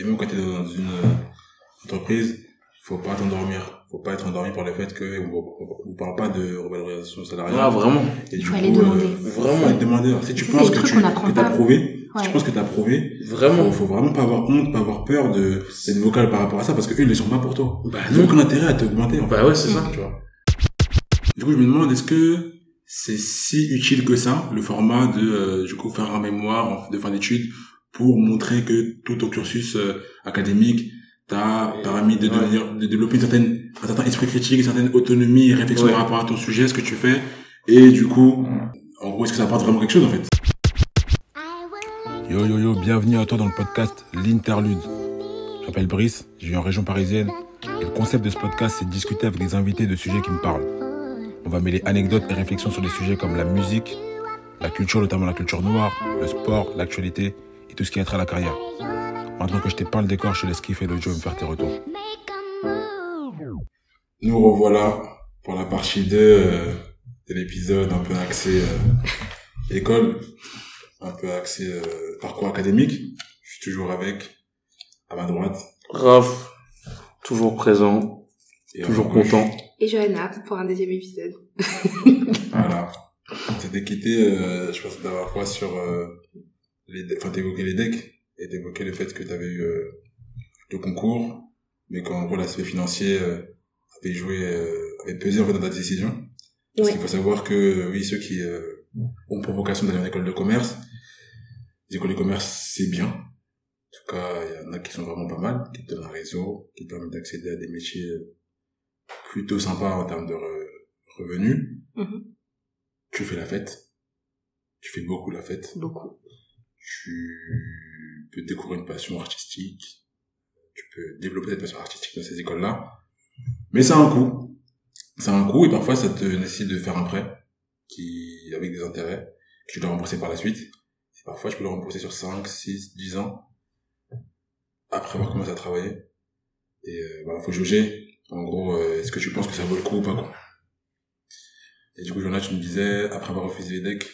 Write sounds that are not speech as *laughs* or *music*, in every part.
et même quand t'es dans une euh, entreprise, faut pas t'endormir. Faut pas être endormi par le fait que on, on, on parle pas de revalorisation salariale. Ah, vraiment. Et du Faut coup, aller demander. euh, faut Vraiment. aller demander. Si tu penses que tu que t'as prouvé, si Ouais. tu penses que t'as prouvé, Vraiment. faut, faut vraiment pas avoir honte, pas avoir peur de d'être vocal par rapport à ça parce que eux ils ne sont pas pour toi. Bah, Ils aucun intérêt à t'augmenter. En fait. Bah ouais, c'est ça. Tu vois. Du coup, je me demande est-ce que c'est si utile que ça le format de euh, du coup faire un mémoire de fin d'études pour montrer que tout ton cursus euh, académique t'a permis de, Ouais. devenir, de développer une certaine, un certain esprit critique, une certaine autonomie et réflexion Ouais. par rapport à ton sujet, ce que tu fais, et du coup, en gros, est-ce que ça apporte vraiment quelque chose en fait? Yo yo yo, bienvenue à toi dans le podcast L'Interlude. Je m'appelle Brice, je vis en région parisienne, et le concept de ce podcast, c'est de discuter avec des invités de sujets qui me parlent. On va mêler anecdotes et réflexions sur des sujets comme la musique, la culture, notamment la culture noire, le sport, l'actualité et tout ce qui a trait à la carrière. Maintenant que je t'ai peint le décor, je te laisse kiffer le jeu et me faire tes retours. Nous revoilà pour la partie 2 euh, de l'épisode un peu axé euh, école, un peu axé euh, parcours académique. Je suis toujours avec, à ma droite. Raph, toujours présent, et toujours content. Et Johanna pour un deuxième épisode. Voilà. On s'était quitté, euh, je pense, la dernière fois sur euh, les, enfin, t'évoquais les decks et t'évoquais le fait que t'avais eu euh, le concours, mais qu'en gros l'aspect financier euh, avait joué, euh, avait pesé en fait dans ta décision. Parce Ouais. qu'il faut savoir que euh, oui, ceux qui euh, ont pour vocation d'aller en école de commerce, les écoles de commerce c'est bien. En tout cas, il y en a qui sont vraiment pas mal, qui te donnent un réseau, qui te permettent d'accéder à des métiers euh, plutôt sympas en termes de re- revenus Mhm. tu fais la fête. Tu fais beaucoup la fête. Beaucoup. Tu peux découvrir une passion artistique. Tu peux développer cette passion artistique dans ces écoles-là. Mais ça a un coût. Ça a un coût et parfois ça te nécessite de faire un prêt qui, avec des intérêts, que tu dois rembourser par la suite. Et parfois je peux le rembourser sur 5, 6, 10 ans. Après avoir commencé à travailler. Et euh, voilà, faut juger. En gros, euh, est-ce que tu penses que ça vaut le coup ou pas, quoi. Et du coup, Jonas, tu me disais, après avoir refusé les decks,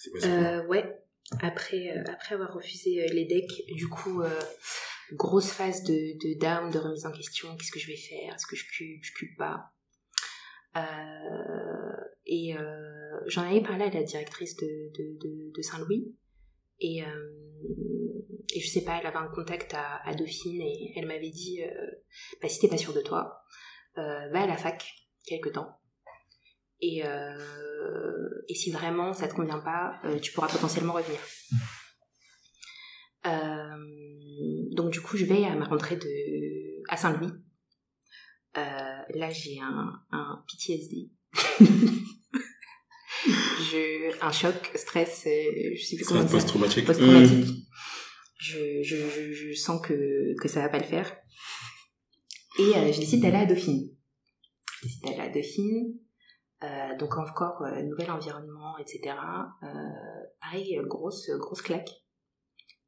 c'est quoi Euh, ouais. Après, euh, après avoir refusé euh, les decks, du coup, euh, grosse phase de, de down, de remise en question. Qu'est-ce que je vais faire? Est-ce que je cube Je cube pas? Et j'en avais parlé à la directrice de, de, de, Saint-Louis. Et, je sais pas, elle avait un contact à, à Dauphine et elle m'avait dit, bah, si t'es pas sûr de toi, va à la fac quelque temps. Et, euh, et si vraiment ça te convient pas, euh, tu pourras potentiellement revenir. Euh, donc du coup, je vais à ma rentrée de à Saint-Louis. Euh, là, j'ai un, un PTSD. *laughs* je, un choc, stress, je sais plus comment post-traumatique. Je, je, je, je sens que, que ça va pas le faire. Et euh, je décide d'aller à Dauphine. Je décide d'aller à Dauphine. Euh, donc encore euh, nouvel environnement, etc. Euh, pareil, euh, grosse grosse claque.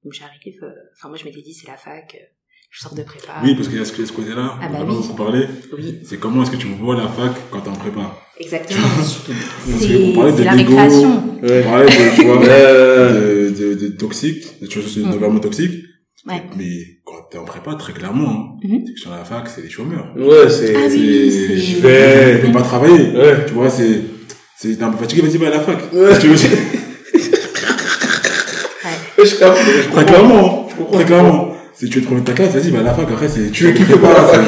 Donc j'arrive. euh, Enfin moi je m'étais dit c'est la fac. euh, je sors de prépa. Oui, parce qu'il y a ce, ce côté-là, Ah on bah va oui. beaucoup parler. Oui, C'est comment est-ce que tu vois la fac quand t'es en prépa? Exactement. *laughs* C'est la. On parlait de, tu vois, Euh, de, de, de toxique, de choses, de Mm. Ouais. Mais quand t'es en prépa, très clairement, hein, Mhm. c'est que sur la fac, c'est des chômeurs. ouais, c'est... Ah oui, C'est- c'est- Je Ils vais... pas travailler. Ouais. Tu vois, c'est, c'est, t'es un peu fatigué, vas-y, va à la fac. Ouais. Tu veux dire Ouais. Je capte, je Très comprends. clairement, Je comprends. très clairement. Si tu veux te prendre ta classe, vas-y, va à la fac. Après, c'est, Tu veux kiffer par la fac.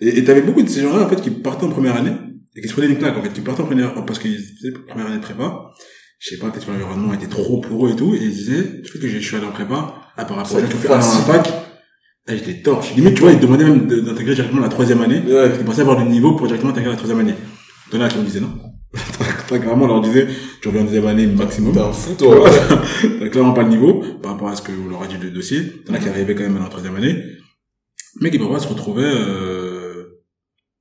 Et, et t'avais beaucoup de ces gens-là, en fait, qui partaient en première année, et qui se prenaient une claque, en fait, qui partaient en première, parce qu'ils faisaient première année de prépa. Je sais pas, peut-être que l'environnement était trop pour eux et tout, et ils disaient, le fait que je suis allé en prépa, à par rapport Ça à un an en fac, là, j'étais torche. Limite, tu vois, ils demandaient même de- d'intégrer directement la troisième année. Ouais. Ils pensaient avoir du niveau pour directement intégrer la troisième année. T'en as qui me disaient non. *laughs* Très clairement, on leur disait, tu reviens en deuxième année maximum. T'es un fou, toi. *laughs* T'as clairement pas le niveau par rapport à ce que vous leur a dit le dossier. T'en as qui arrivaient quand même à la troisième année, mais qui parfois se retrouvaient euh,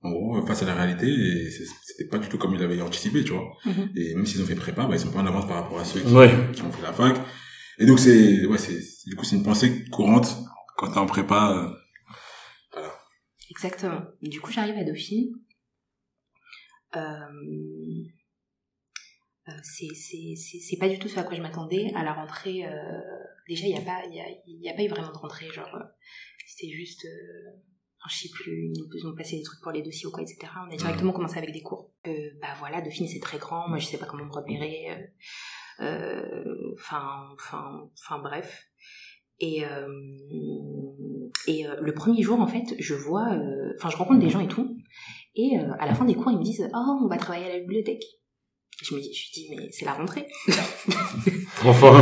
en gros face à la réalité et c'était pas du tout comme ils l'avaient anticipé, tu vois. Mhm. Et même s'ils ont fait prépa, bah, ils sont pas en avance par rapport à ceux qui, Ouais. qui ont fait la fac. Et donc c'est ouais, c'est du coup c'est une pensée courante quand t'es en prépa. euh, Exactement. Du coup, j'arrive à Dauphine. Euh, euh, c'est c'est c'est c'est pas du tout ce à quoi je m'attendais à la rentrée. euh, déjà, il y a pas il y a y a pas eu vraiment de rentrée. Genre, euh, c'était juste. Je sais plus, ils nous passaient des trucs pour les dossiers ou quoi, etc. On a directement commencé avec des cours. Euh, bah voilà, Dauphine c'est très grand, moi je sais pas comment me repérer. Euh, euh, Enfin, enfin, enfin bref. Et, euh, et euh, le premier jour, en fait, je vois, euh, enfin, je rencontre des gens et tout. Et euh, à la fin des cours, ils me disent Oh, on va travailler à la bibliothèque. Je me dis, je dis mais c'est la rentrée. *laughs* Enfin, *laughs*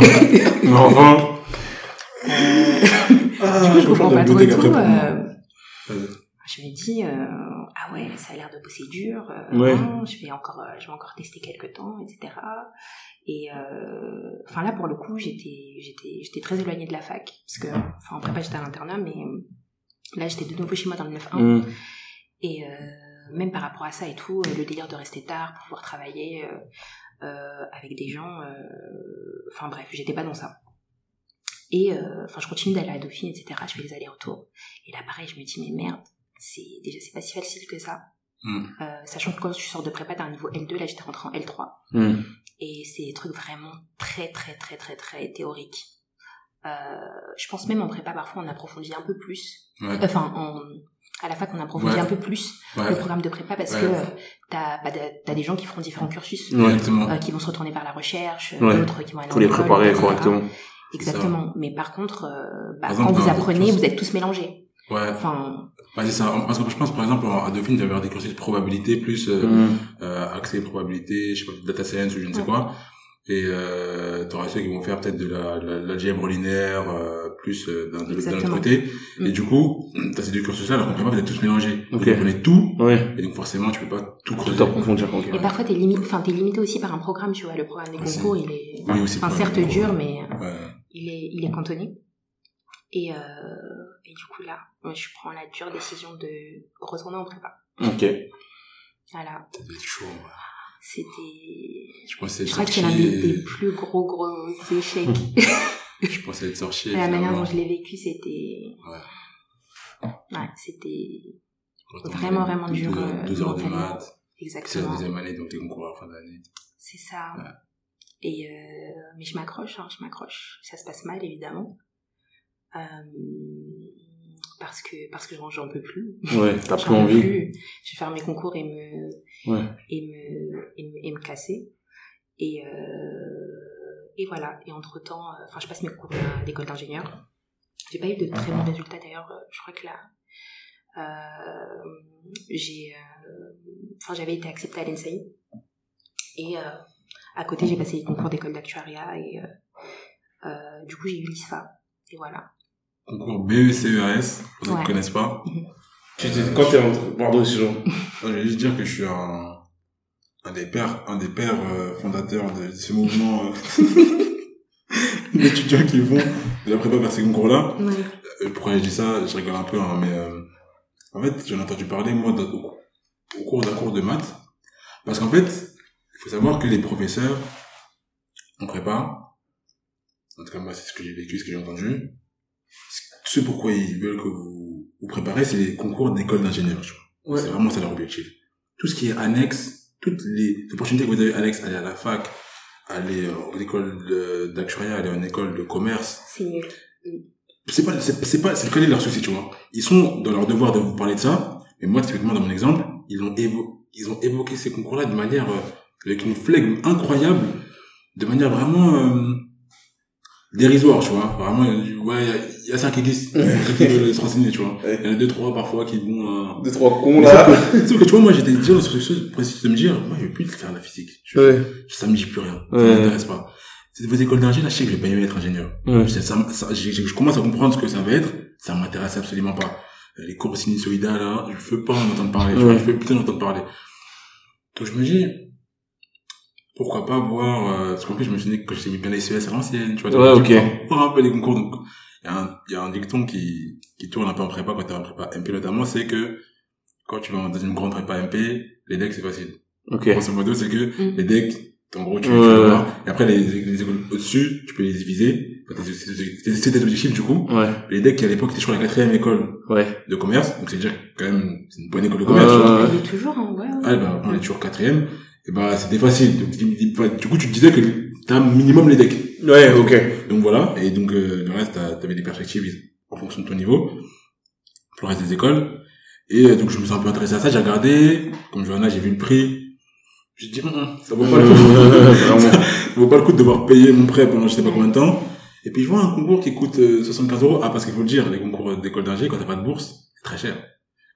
enfin. Ah, *laughs* du coup, je comprends pas trop et tout. euh. Je me dis, euh, ah ouais, ça a l'air de bosser dur. euh, Ouais. non, je vais encore, euh, je vais encore tester quelques temps, etc. Et enfin là, pour le coup, j'étais, j'étais, j'étais très éloignée de la fac parce que, enfin en prépa, j'étais à l'internat, mais là, j'étais de nouveau chez moi dans le 9-1. Mm. Et même par rapport à ça et tout, le délire de rester tard pour pouvoir travailler euh, euh, avec des gens, euh, enfin bref, j'étais pas dans ça. Et enfin, je continue d'aller à Dauphine, etc. Je fais les allers-retours. Et là, pareil, je me dis mais merde, c'est déjà c'est pas si facile que ça. Mm. Euh, sachant que quand je sors de prépa, t'as un niveau L2, là j'étais rentrée en L3. Mm. Et c'est des trucs vraiment très très très très très théoriques. Euh, je pense même en prépa, parfois on approfondit un peu plus. Ouais. Enfin, en, à la fac, on approfondit Ouais. un peu plus le Ouais. programme de prépa parce que euh, t'as bah, t'as- t'as des gens qui feront différents cursus, euh, qui vont se retourner vers la recherche, d'autres qui vont aller Faut en les préparer etc. correctement. Exactement. Mais par contre, euh, bah, Par exemple, quand vous apprenez, vous êtes tous mélangés. Ouais. Enfin, Bah, c'est ça. Parce que je pense, par exemple, à Dauphine, avait des cursus de probabilité plus, euh, Mm. euh, accès probabilité, je sais pas, data science ou je ne sais quoi. Et euh, t'auras ceux qui vont faire peut-être de la, la, l'algèbre linéaire, euh, plus euh, d'un de, d'un autre Exactement. côté. Mm. Et du coup, *clears throat* t'as ces deux cursus-là, alors qu'on vous êtes tous mélangés. Ok. Vous apprenez tout, Ouais. et donc forcément, tu peux pas tout creuser. Tout approfondir. ok. et parfois t'es limité, enfin t'es limité aussi par un programme, tu vois. Le programme des Ah, concours, il est, Oui, aussi. enfin certes dur, mais Ouais. il est, il est cantonné. Et, euh, et du coup là, je prends la dure décision de retourner en prépa. Ok. Voilà, Ça doit être chaud, ouais. c'était, Je pensais je être crois que c'est sorti, l'un des, plus gros gros échecs. *laughs* *laughs* je pensais être sorti. la manière dont je l'ai vécu, c'était, Ouais. ouais, c'était vraiment, vraiment dur, Deux, euh, deux heures de maths. C'est la exactement. deuxième année, donc les concours à la fin d'année. C'est ça. Ouais. Et euh, mais je m'accroche, hein, je m'accroche. Ça se passe mal évidemment, euh, parce que parce que j'en peux plus. Ouais, t'as *laughs* plus peux envie. plus. Je vais faire mes concours et me Ouais. et me et me, et me casser. Et euh, et voilà. Et entre temps, enfin je passe mes concours à l'école d'ingénieur. J'ai pas eu de très bons résultats d'ailleurs. euh, Je crois que là, euh, j'ai, euh, enfin j'avais été acceptée à l'ENSAI et euh, à côté j'ai passé les concours d'école d'actuariat et euh, euh, du coup j'ai eu l'ISFA et voilà. Concours BECERS, pour ceux qui Ouais. ne connaissent pas. *laughs* Tu Quand t'es rentré, pardon, excuse-moi. Moi, je vais juste dire que je suis un, un des pères, un des pères euh, fondateurs de ce mouvement euh, *laughs* d'étudiants qui vont de la prépa vers ces concours-là. Ouais. Euh, pourquoi je dis ça? Je rigole un peu, hein, mais euh, en fait, j'en ai entendu parler, moi, dans- au, au cours d'un cours de maths. Parce qu'en fait, il faut savoir que les professeurs en prépa, en tout cas, moi, c'est ce que j'ai vécu, ce que j'ai entendu, ce pourquoi ils veulent que vous vous préparez, c'est les concours d'école d'ingénieur, tu vois. C'est vraiment ça leur objectif. Tout ce qui est annexe, toutes les opportunités que vous avez annexes, aller à la fac, aller euh, à l'école de- d'actuariat, aller en école de commerce, C'est nul. c'est pas, c'est, pas, c'est quel est leur souci, tu vois. Ils sont dans leur devoir de vous parler de ça, mais moi, typiquement, dans mon exemple, ils ont évo- ils ont évoqué ces concours-là de manière, euh, avec une flegme incroyable, de manière vraiment, euh, dérisoire, tu vois. Vraiment, euh, ouais, il y a- il y, a ça qui existe, qui veulent se renseigner, tu vois. Il y en a deux, trois, parfois, qui vont, euh, Deux, trois cons, mais là. sauf que, sauf que, tu vois, moi, j'étais déjà dans ce processus de me dire, moi, je vais plus faire la physique. Je, Ouais. Ça me dit plus rien. Ça Ouais. m'intéresse pas. C'est vos écoles d'ingénieur, je sais que je vais pas aimer être ingénieur. Ouais. Ça, ça, je commence à comprendre ce que ça va être, ça m'intéresse absolument pas. Euh, Les courbes sinusoïdales, là, je veux pas en entendre parler, tu vois, je veux plus en entendre parler. Donc je me dis, pourquoi pas voir, euh, parce qu'en plus je me suis dit que j'aimais bien les CES à l'ancienne, tu vois, Ouais, ok. voir un peu les concours, donc, il y a un, il y a un dicton qui, qui tourne un peu en prépa quand t'es en prépa MP notamment, c'est que, quand tu vas dans une grande prépa MP, les decks c'est facile. Ok. Grosso modo, c'est que, Mm. les decks, en gros, tu, Ouais, tu vas ouais. voir. Et après, les, les écoles au-dessus, tu peux les diviser. C'est des objectifs, du coup. Ouais. Les decks, qui à l'époque, étaient sur la quatrième école Ouais. de commerce. Donc, c'est dire quand même, une bonne école de commerce, Ouais, tu vois. toujours, hein, ouais, ouais. Ah, bah, on est toujours quatrième. Et bah c'était facile. Donc, du coup, tu te disais que t'as minimum les decks. Ouais, ok. Donc voilà, et donc euh, le reste, t'avais des perspectives en fonction de ton niveau, pour le reste des écoles. Et euh, donc je me suis un peu intéressé à ça, j'ai regardé, comme Johanna, j'ai vu le prix. J'ai dit, Hum, hum, *laughs* ça vaut pas le coup. Ça vaut pas le coup de devoir payer mon prêt pendant je sais pas combien de temps. Et puis je vois un concours qui coûte euh, 75 euros. Ah, parce qu'il faut le dire, les concours d'école d'ingé, quand t'as pas de bourse, c'est très cher.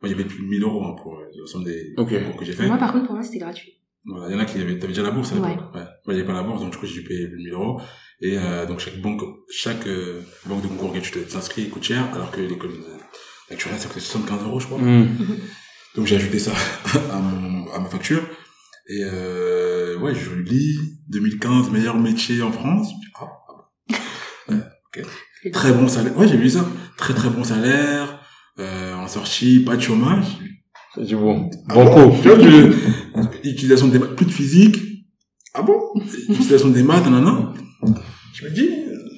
Moi, il y avait plus de 1000 euros hein, pour euh, l'ensemble des Ok. concours que j'ai fait. Moi, par contre, pour moi, c'était gratuit. Voilà, il y en a qui avaient, t'avais déjà la bourse à l'époque. Ouais. Moi, j'avais pas la bourse, donc du coup, j'ai dû payer plus de 1000 euros. Et euh, donc chaque banque, chaque euh, banque de concours auquel tu te- t'inscris coûte cher, alors que l'école euh, actuelle, ça coûte 75 euros, je crois. Hmm. *laughs* Donc j'ai ajouté ça *laughs* à, mon, à ma facture. Et euh, ouais, je lis 2015 meilleur métier en France. Ah, ah bon. *laughs* Ouais, ok. Très bon salaire. Ouais, j'ai vu ça. Très très bon salaire. Euh, en sortie, pas de chômage. C'est du bon. Ah Bon. Tu vois, je- *laughs* utilisation des maths, plus de physique. Ah bon Utilisation des maths, nanana. Je me dis,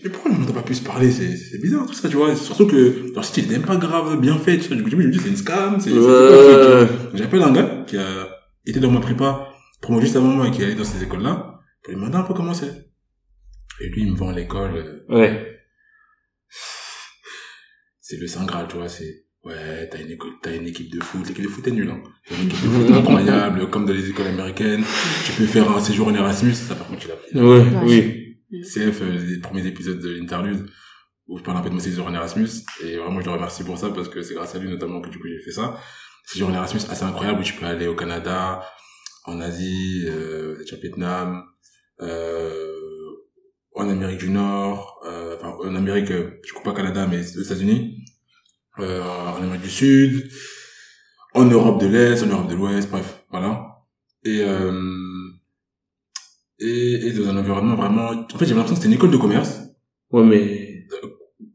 mais pourquoi on n'a pas pu se parler C'est c'est bizarre tout ça, tu vois. Surtout que leur site il même pas grave, bien fait. Tu vois. Du coup, je me dis, c'est une scam. C'est c'est- c'est tu. J'appelle un gars qui a été dans ma prépa, promo juste avant moi et qui est allé dans ces écoles-là, pour lui demander un peu comment c'est. Et lui, il me vend l'école, euh, Ouais. c'est le Saint Graal, tu vois, c'est, ouais, t'as une une équipe de foot, l'équipe de foot est nulle, hein. T'as une équipe de foot incroyable, comme dans les écoles américaines. Tu peux faire un séjour en Erasmus, ça par contre, il a pris. Ouais, oui. CF, euh, les premiers épisodes de l'interlude, où je parle un peu de mon séjour en Erasmus, et vraiment, je le remercie pour ça, parce que c'est grâce à lui, notamment, que du coup, j'ai fait ça. Séjour en Erasmus assez incroyable, où tu peux aller au Canada, en Asie, euh, déjà Vietnam, euh, en Amérique du Nord, euh, enfin, en Amérique, je coupe pas Canada, mais aux États-Unis, euh, en Amérique du Sud, en Europe de l'Est, en Europe de l'Ouest, bref, voilà. Et, euh, et, et dans un environnement vraiment, en fait, j'avais l'impression que c'était une école de commerce, Ouais, mais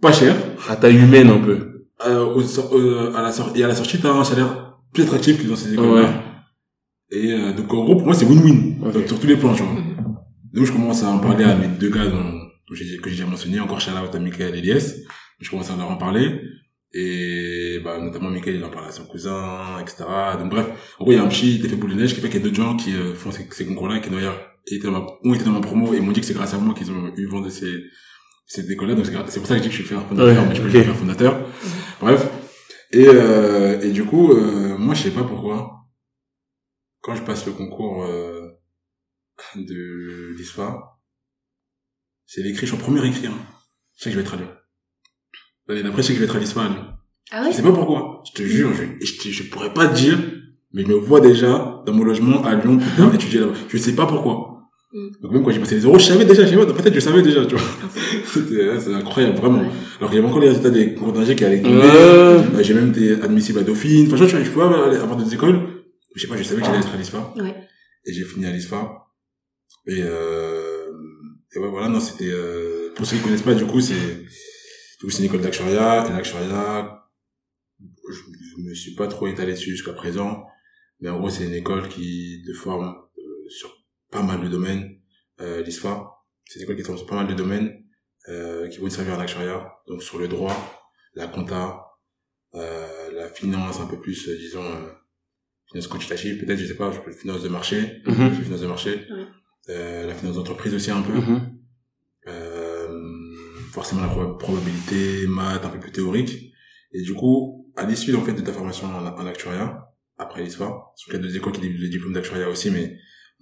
pas cher, à taille humaine un peu. euh, au euh, à la sortie, et à la sortie, t'as un salaire plus attractif que dans ces écoles-là. Ouais. Et euh, donc en gros pour moi c'est win-win Ok. donc, sur tous les plans tu vois. Donc je commence à en parler à mes deux gars dont, dont que j'ai déjà mentionné, encore shout out à Michael et Elias. Je commence à leur en parler. Et bah, notamment Michael il en parle à son cousin, etc. Donc bref, en gros il y a un petit effet boule de neige qui fait qu'il y a d'autres gens qui euh, font ces, ces concours-là, qui d'ailleurs étaient dans ma, ont été dans ma promo et m'ont dit que c'est grâce à moi qu'ils ont eu vent de ces, ces écoles-là. Donc c'est pour ça que je dis que je suis fondateur, Ouais, mais je peux faire fondateur. Bref. Et, euh, et du coup, euh, moi je sais pas pourquoi, quand je passe le concours euh, de l'ISFA, c'est l'écrit, je suis en premier écrit. Hein. Je sais que je vais être Lyon. L'année d'après, je sais que je vais être à Lyon. Ah Je sais pas pourquoi. Je te jure, je, je, je pourrais pas te dire, mais je me vois déjà dans mon logement à Lyon, plus tard, étudier là-bas. Je sais pas pourquoi. Mm. Donc même quand j'ai passé les euros, je savais déjà, je sais pas, dans ma tête, je savais déjà, tu vois. *laughs* C'était- C'est incroyable, vraiment. Ouais. Alors qu'il y avait encore les résultats des concours d'ingé qui allaient tomber. Ouais. Euh, j'ai même été admissible à Dauphine. Enfin, je vois, je aller avoir des écoles. Je sais pas, je savais que j'allais être à l'ISFA. Ouais. Et j'ai fini à l'ISFA. Et, euh, et ouais, voilà, non, c'était, euh, pour ceux qui connaissent pas, du coup, c'est, du coup, c'est une école d'actuariat. Et l'actuariat, je, je me suis pas trop étalé dessus jusqu'à présent. Mais en gros, c'est une école qui te forme euh, sur pas mal de domaines. Euh, l'ISFA, c'est une école qui te forme sur pas mal de domaines, euh, qui vont te servir en actuariat. Donc, sur le droit, la compta, euh, la finance un peu plus, euh, disons, euh, finance quantitative, peut-être, je sais pas, je peux finance de marché, Mhm. la finance de marché, euh, la finance d'entreprise aussi un peu, Mhm. Forcément la proba- probabilité, maths, un peu plus théorique. Et du coup, à l'issue en fait de ta formation en, en actuariat, après l'ISFA, sur qu'il y a deux écoles qui délivrent le diplôme d'actuariat aussi, mais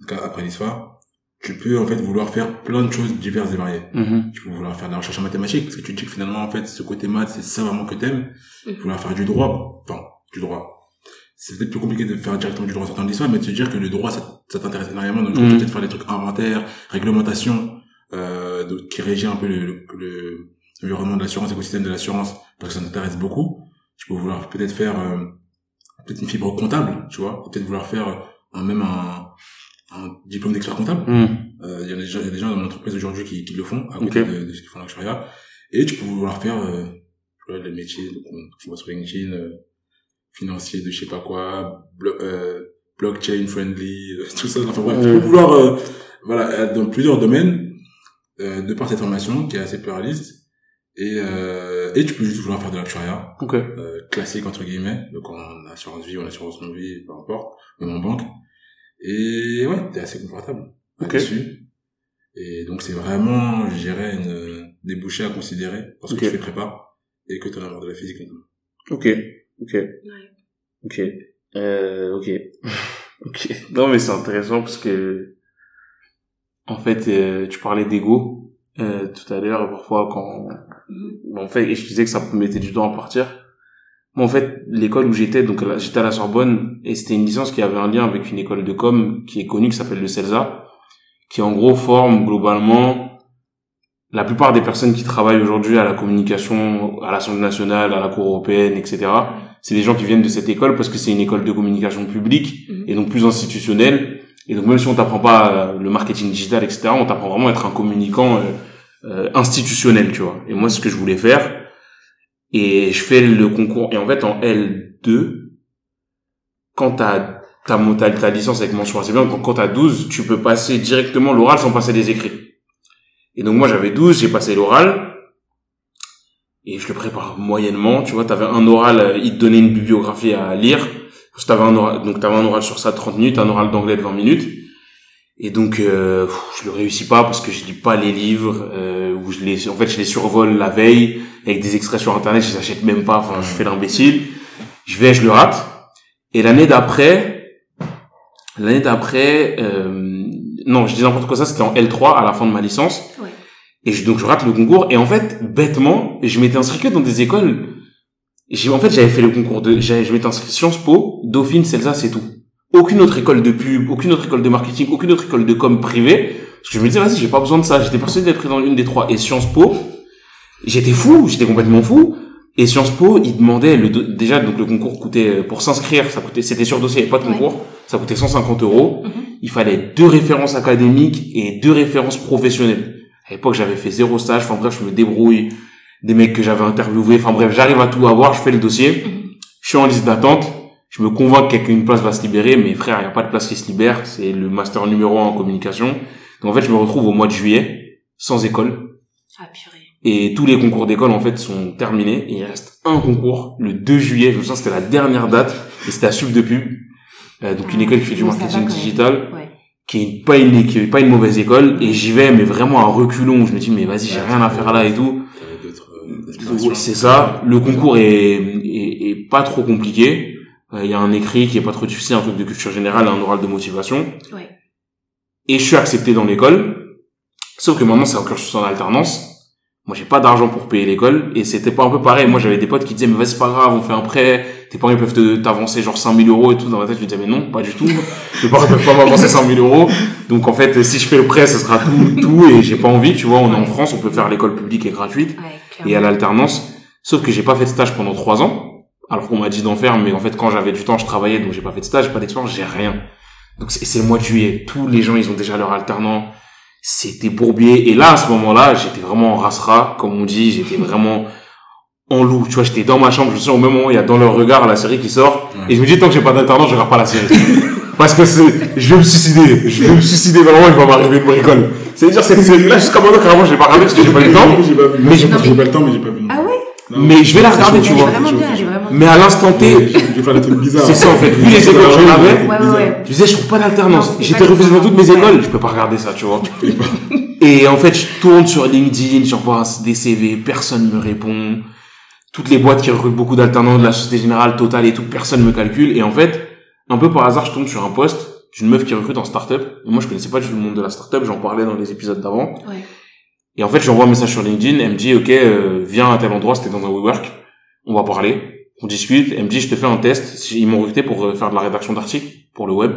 en tout cas après l'ISFA, tu peux en fait vouloir faire plein de choses diverses et variées. Mhm. Tu peux vouloir faire de la recherche en mathématiques, parce que tu te dis que finalement, en fait, ce côté maths, c'est ça vraiment que t'aimes. Tu peux vouloir faire du droit, enfin, du droit. C'est peut-être plus compliqué de faire directement du droit sortant de l'histoire, mais de se dire que le droit, ça, ça t'intéresse énormément, donc tu Mhm. peux peut-être faire des trucs inventaires, réglementation, euh, de- qui régit un peu le, le, le- l'environnement de l'assurance, l'écosystème de l'assurance, parce que ça t'intéresse beaucoup. Tu peux vouloir peut-être faire, euh, peut-être une fibre comptable, tu vois, peut-être vouloir faire un, même un, un diplôme d'expert comptable. Mhm. Euh, Il y, a des gens- il y a des gens dans mon entreprise aujourd'hui qui, qui le font, à côté de, de ce qu'ils font dans l'actuariat. Et tu peux vouloir faire euh, les métiers, donc on, on voit sur LinkedIn, euh, financier de je sais pas quoi, blo- euh, blockchain friendly, euh, *laughs* tout ça. Enfin bref, tu peux vouloir euh, voilà, dans plusieurs domaines, euh, de par cette formation qui est assez pluraliste. Et, euh, et tu peux juste vouloir faire de l'actuariat, Ok. euh, classique entre guillemets, donc en assurance vie ou en assurance non vie, peu importe, ou en banque. Et ouais, t'es assez confortable Ok. là-dessus. Et donc c'est vraiment, je dirais, une débouchée à considérer parce que Ok. tu fais prépa et que tu as de la physique notamment. Ok, ok, ok, euh, ok, *laughs* ok. Non mais c'est intéressant parce que, en fait, euh, tu parlais d'ego euh, tout à l'heure. Parfois, quand, en fait, et je disais que ça me mettait du temps à partir. Moi, en fait, l'école où j'étais, donc j'étais à la Sorbonne, et c'était une licence qui avait un lien avec une école de com qui est connue, qui s'appelle le CELSA, qui en gros forme globalement la plupart des personnes qui travaillent aujourd'hui à la communication, à l'Assemblée nationale, à la Cour européenne, etc. C'est des gens qui viennent de cette école parce que c'est une école de communication publique Mhm. et donc plus institutionnelle. Et donc même si on t'apprend pas euh, le marketing digital, etc., on t'apprend vraiment à être un communicant euh, euh, institutionnel, tu vois. Et moi, c'est ce que je voulais faire. Et je fais le concours. Et en fait, en L2, quand t'as ta, ta, licence avec mention assez bien, quand, t'as 12, tu peux passer directement l'oral sans passer des écrits. Et donc moi, j'avais 12, j'ai passé l'oral. Et je le prépare moyennement, tu vois, t'avais un oral, euh, il te donnait une bibliographie à lire. Parce que un oral, donc t'avais un oral sur ça de 30 minutes, un oral d'anglais de 20 minutes. Et donc, euh, je le réussis pas parce que je lis pas les livres, euh, ou je les, en fait, je les survole la veille avec des extraits sur internet, je les achète même pas. Enfin, je fais l'imbécile. Je vais, je le rate. Et l'année d'après, l'année d'après, euh, non, je dis n'importe quoi. Ça, c'était en L3 à la fin de ma licence. Ouais. Et je, donc, je rate le concours. Et en fait, bêtement, je m'étais inscrit que dans des écoles. J'ai, en fait, j'avais fait le concours de, j'avais, je m'étais inscrit Sciences Po, Dauphine, Celsa, c'est tout aucune autre école de pub, aucune autre école de marketing, aucune autre école de com privée. Parce que je me disais, vas-y, j'ai pas besoin de ça. J'étais persuadé d'être pris dans une des trois. Et Sciences Po, j'étais fou, j'étais complètement fou. Et Sciences Po, ils demandaient le, déjà, donc le concours coûtait, euh, pour s'inscrire, ça coûtait, c'était sur dossier, il y avait pas de Ouais. concours. Ça coûtait 150 euros. Mhm. Il fallait deux références académiques et deux références professionnelles. À l'époque, j'avais fait zéro stage. Enfin bref, je me débrouille. Des mecs que j'avais interviewés. Enfin bref, j'arrive à tout avoir. Je fais le dossier. Mhm. Je suis en liste d'attente. Je me convainc qu'une place va se libérer, mais frère, il n'y a pas de place qui se libère. C'est le master numéro 1 en communication. Donc en fait, je me retrouve au mois de juillet, sans école. Ah, purée. Et tous les concours d'école, en fait, sont terminés. Et il reste un concours, le 2 juillet. Je me souviens, c'était la dernière date. Et c'était à Sub de Pub. Euh, donc une Ah, école qui fait du marketing digital Ouais. qui est pas une qui est pas une mauvaise école et j'y vais mais vraiment à reculons je me dis mais vas-y j'ai rien à faire là et tout T'avais d'autres euh, aspirations. Ouais, c'est ça. le concours est, est, est pas trop compliqué. Euh, il y a un écrit qui est pas trop difficile un truc de culture générale un oral de motivation. Ouais. et je suis accepté dans l'école. Sauf que maintenant c'est un cursus en alternance. Moi j'ai pas d'argent pour payer l'école. Et c'était pas un peu pareil. Moi j'avais des potes qui disaient mais vas-y c'est pas grave on fait un prêt. Tes parents ils peuvent te t'avancer genre 5000 euros et tout. Dans ma tête je me disais mais non pas du tout. *laughs* Mes parents peuvent pas m'avancer 5000 euros. Donc en fait si je fais le prêt ce sera tout tout. Et j'ai pas envie tu vois. On est en France on peut faire l'école publique et gratuite. Ouais, et à l'alternance sauf que j'ai pas fait de stage pendant trois ans. Alors qu'on m'a dit d'en faire mais en fait quand j'avais du temps je travaillais donc j'ai pas fait de stage j'ai pas d'expérience j'ai rien. Donc c'est c'est le mois de juillet. Tous les gens ils ont déjà leur alternant. C'était bourbier. Et là à ce moment-là j'étais vraiment en rasera comme on dit. J'étais *laughs* vraiment en loup. Tu vois j'étais dans ma chambre. Je me souviens au même moment il y a dans leur regard la série qui sort. Ouais. et je me dis tant que j'ai pas d'alternance je regarde pas la série. *laughs* Parce que c'est je vais me suicider. Je vais me suicider. Vraiment il va m'arriver une bricole c'est à dire cette là jusqu'à maintenant carrément je l'ai pas regardé parce que j'ai pas le temps J'ai pas vu. Mais Mais j'ai- pas, pas le temps, mais j'ai pas vu. non. Ah ouais Non. mais je vais la regarder tu vois mais à l'instant T Je vais faire des trucs bizarres. C'est ça, en fait. Vu les écoles que j'en avais, je disais je trouve pas d'alternance j'étais refusé dans toutes mes écoles je peux pas regarder ça tu vois *laughs* et en fait je tourne sur LinkedIn j'envoie des CV personne me répond toutes les boîtes qui recrutent beaucoup d'alternants de la Société Générale Total et tout personne me calcule et en fait un peu par hasard je tombe sur un poste d'une meuf qui recrute en start-up. Et moi je connaissais pas du tout le monde de la start-up. J'en parlais dans les épisodes d'avant. Ouais. et en fait j'envoie un message sur LinkedIn. Elle me dit ok euh, viens à tel endroit c'était dans un WeWork. On va parler. On discute. Elle me dit je te fais un test. Ils m'ont recruté pour euh, faire de la rédaction d'articles pour le web.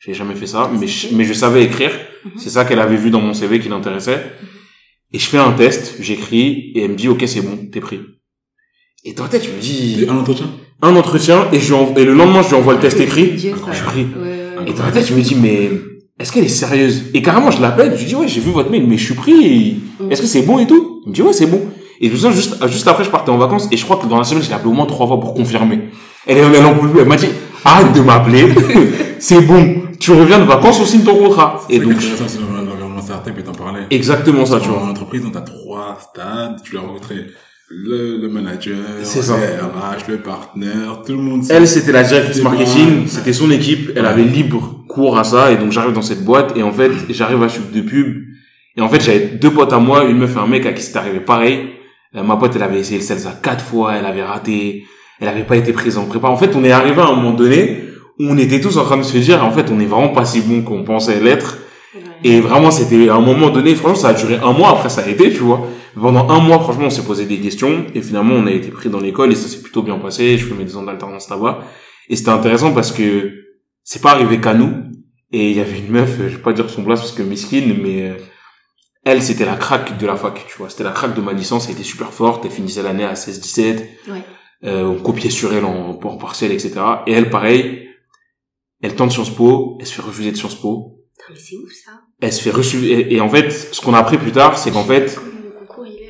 J'ai jamais fait ça mais je, mais je savais écrire. Mhm. c'est ça qu'elle avait vu dans mon CV qui l'intéressait. Et je fais un test j'écris et elle me dit ok c'est bon t'es pris. Et dans la tête je me dis Un entretien? Un entretien et je et le lendemain je lui envoie le test écrit. Dieu, je suis pris Ouais, ouais, et dans la tête, je me dis, mais est-ce qu'elle est sérieuse? Et carrément, je l'appelle, je lui dis, ouais, j'ai vu votre mail, mais je suis pris. Est-ce que c'est bon et tout? Il me dit, ouais, c'est bon. Et je me souviens, juste, juste après, je partais en vacances, et je crois que dans la semaine, je l'ai appelé au moins trois fois pour confirmer. Elle est elle en plus. Elle m'a dit, arrête de m'appeler. *laughs* c'est bon. Tu reviens de vacances, on signe ton contrat. Et donc, donc, c'est intéressant, c'est l'environnement startup et t'en parlais. exactement ça, tu Dans vois. l'entreprise, on a trois stades. Tu l'as rencontré le, le manager, C'est le RH, le partenaire, tout le monde. Elle, c'était la directrice C'est marketing, c'était son équipe, elle avait libre cours à ça et donc j'arrive dans cette boîte et en fait j'arrive à Sup de pub et en fait j'avais deux potes à moi une meuf et un mec à qui c'était arrivé pareil. Euh, ma pote elle avait essayé le salsa quatre fois elle avait raté elle avait pas été prise en prépa en fait on est arrivé à un moment donné où on était tous en train de se dire en fait on est vraiment pas si bon qu'on pensait l'être et vraiment, c'était à un moment donné, franchement, ça a duré un mois, après ça a été, tu vois. Pendant un mois, franchement, on s'est posé des questions, et finalement, on a été pris dans l'école, et ça s'est plutôt bien passé, je fais mes deux ans d'alternance là-bas. Et c'était intéressant parce que c'est pas arrivé qu'à nous, et il y avait une meuf, je vais pas dire son place parce que miskin, mais euh, elle, c'était la craque de la fac, tu vois. C'était la craque de ma licence, elle était super forte, elle finissait l'année à 16-17, Ouais. euh, on copiait sur elle en, en partiel, etc. Et elle, pareil, elle tente Sciences Po, elle se fait refuser de Sciences Po, Putain, mais c'est ouf ça. Elle se fait reçu et, en fait ce qu'on a appris plus tard c'est qu'en fait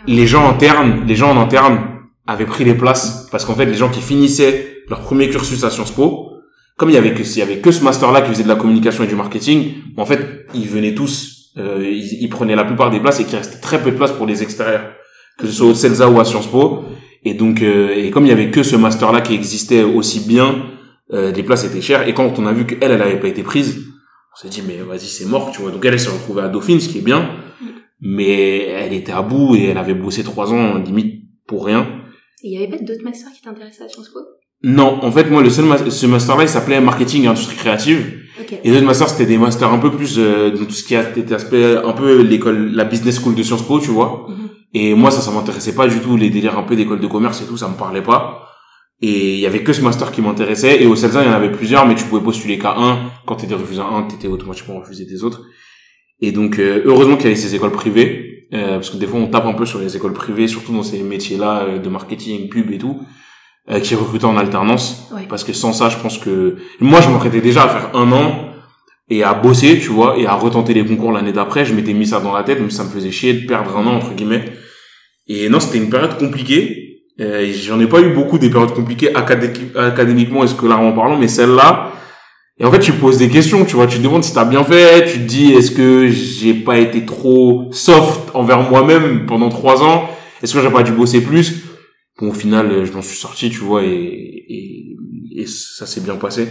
les gens internes les gens en interne avaient pris les places parce qu'en fait les gens qui finissaient leur premier cursus à Sciences Po comme il y avait que il y avait que ce master là qui faisait de la communication et du marketing en fait ils venaient tous euh, ils, ils prenaient la plupart des places et qu'il restait très peu de place pour les extérieurs que ce soit au CELSA ou à Sciences Po. Et donc euh, et comme il y avait que ce master là qui existait aussi bien euh, les places étaient chères. Et quand on a vu qu'elle elle avait pas été prise on s'est dit mais vas-y c'est mort tu vois. Donc elle, elle s'est retrouvée à Dauphine ce qui est bien. Mais elle était à bout et elle avait bossé trois ans limite pour rien. Et il y avait pas d'autres masters qui t'intéressaient à Sciences Po? Non. En fait moi le seul ma- ce master là il s'appelait marketing et industrie créative. Et les autres masters c'était des masters un peu plus euh, dans tout ce qui a été aspect un peu l'école la business school de Sciences Po tu vois. Mhm. et moi ça ça m'intéressait pas du tout les délires un peu d'école de commerce et tout ça me parlait pas et il y avait que ce master qui m'intéressait et au CELSA il y en avait plusieurs mais tu pouvais postuler qu'à un. Quand t'étais refusé à un t'étais automatiquement refusé des autres. Et donc euh, heureusement qu'il y avait ces écoles privées euh, parce que des fois on tape un peu sur les écoles privées surtout dans ces métiers là de marketing pub et tout euh, qui recrutaient en alternance. Ouais. parce que sans ça je pense que moi je m'apprêtais déjà à faire un an et à bosser tu vois et à retenter les concours l'année d'après. Je m'étais mis ça dans la tête mais ça me faisait chier de perdre un an entre guillemets. Et non c'était une période compliquée. euh, j'en ai pas eu beaucoup des périodes compliquées acadé- académiquement et scolairement parlant mais celle-là et en fait tu poses des questions tu vois tu te demandes si t'as bien fait tu te dis est-ce que j'ai pas été trop soft envers moi-même pendant trois ans? Est-ce que j'ai pas dû bosser plus? Bon au final euh, je m'en suis sorti tu vois et et, et ça s'est bien passé.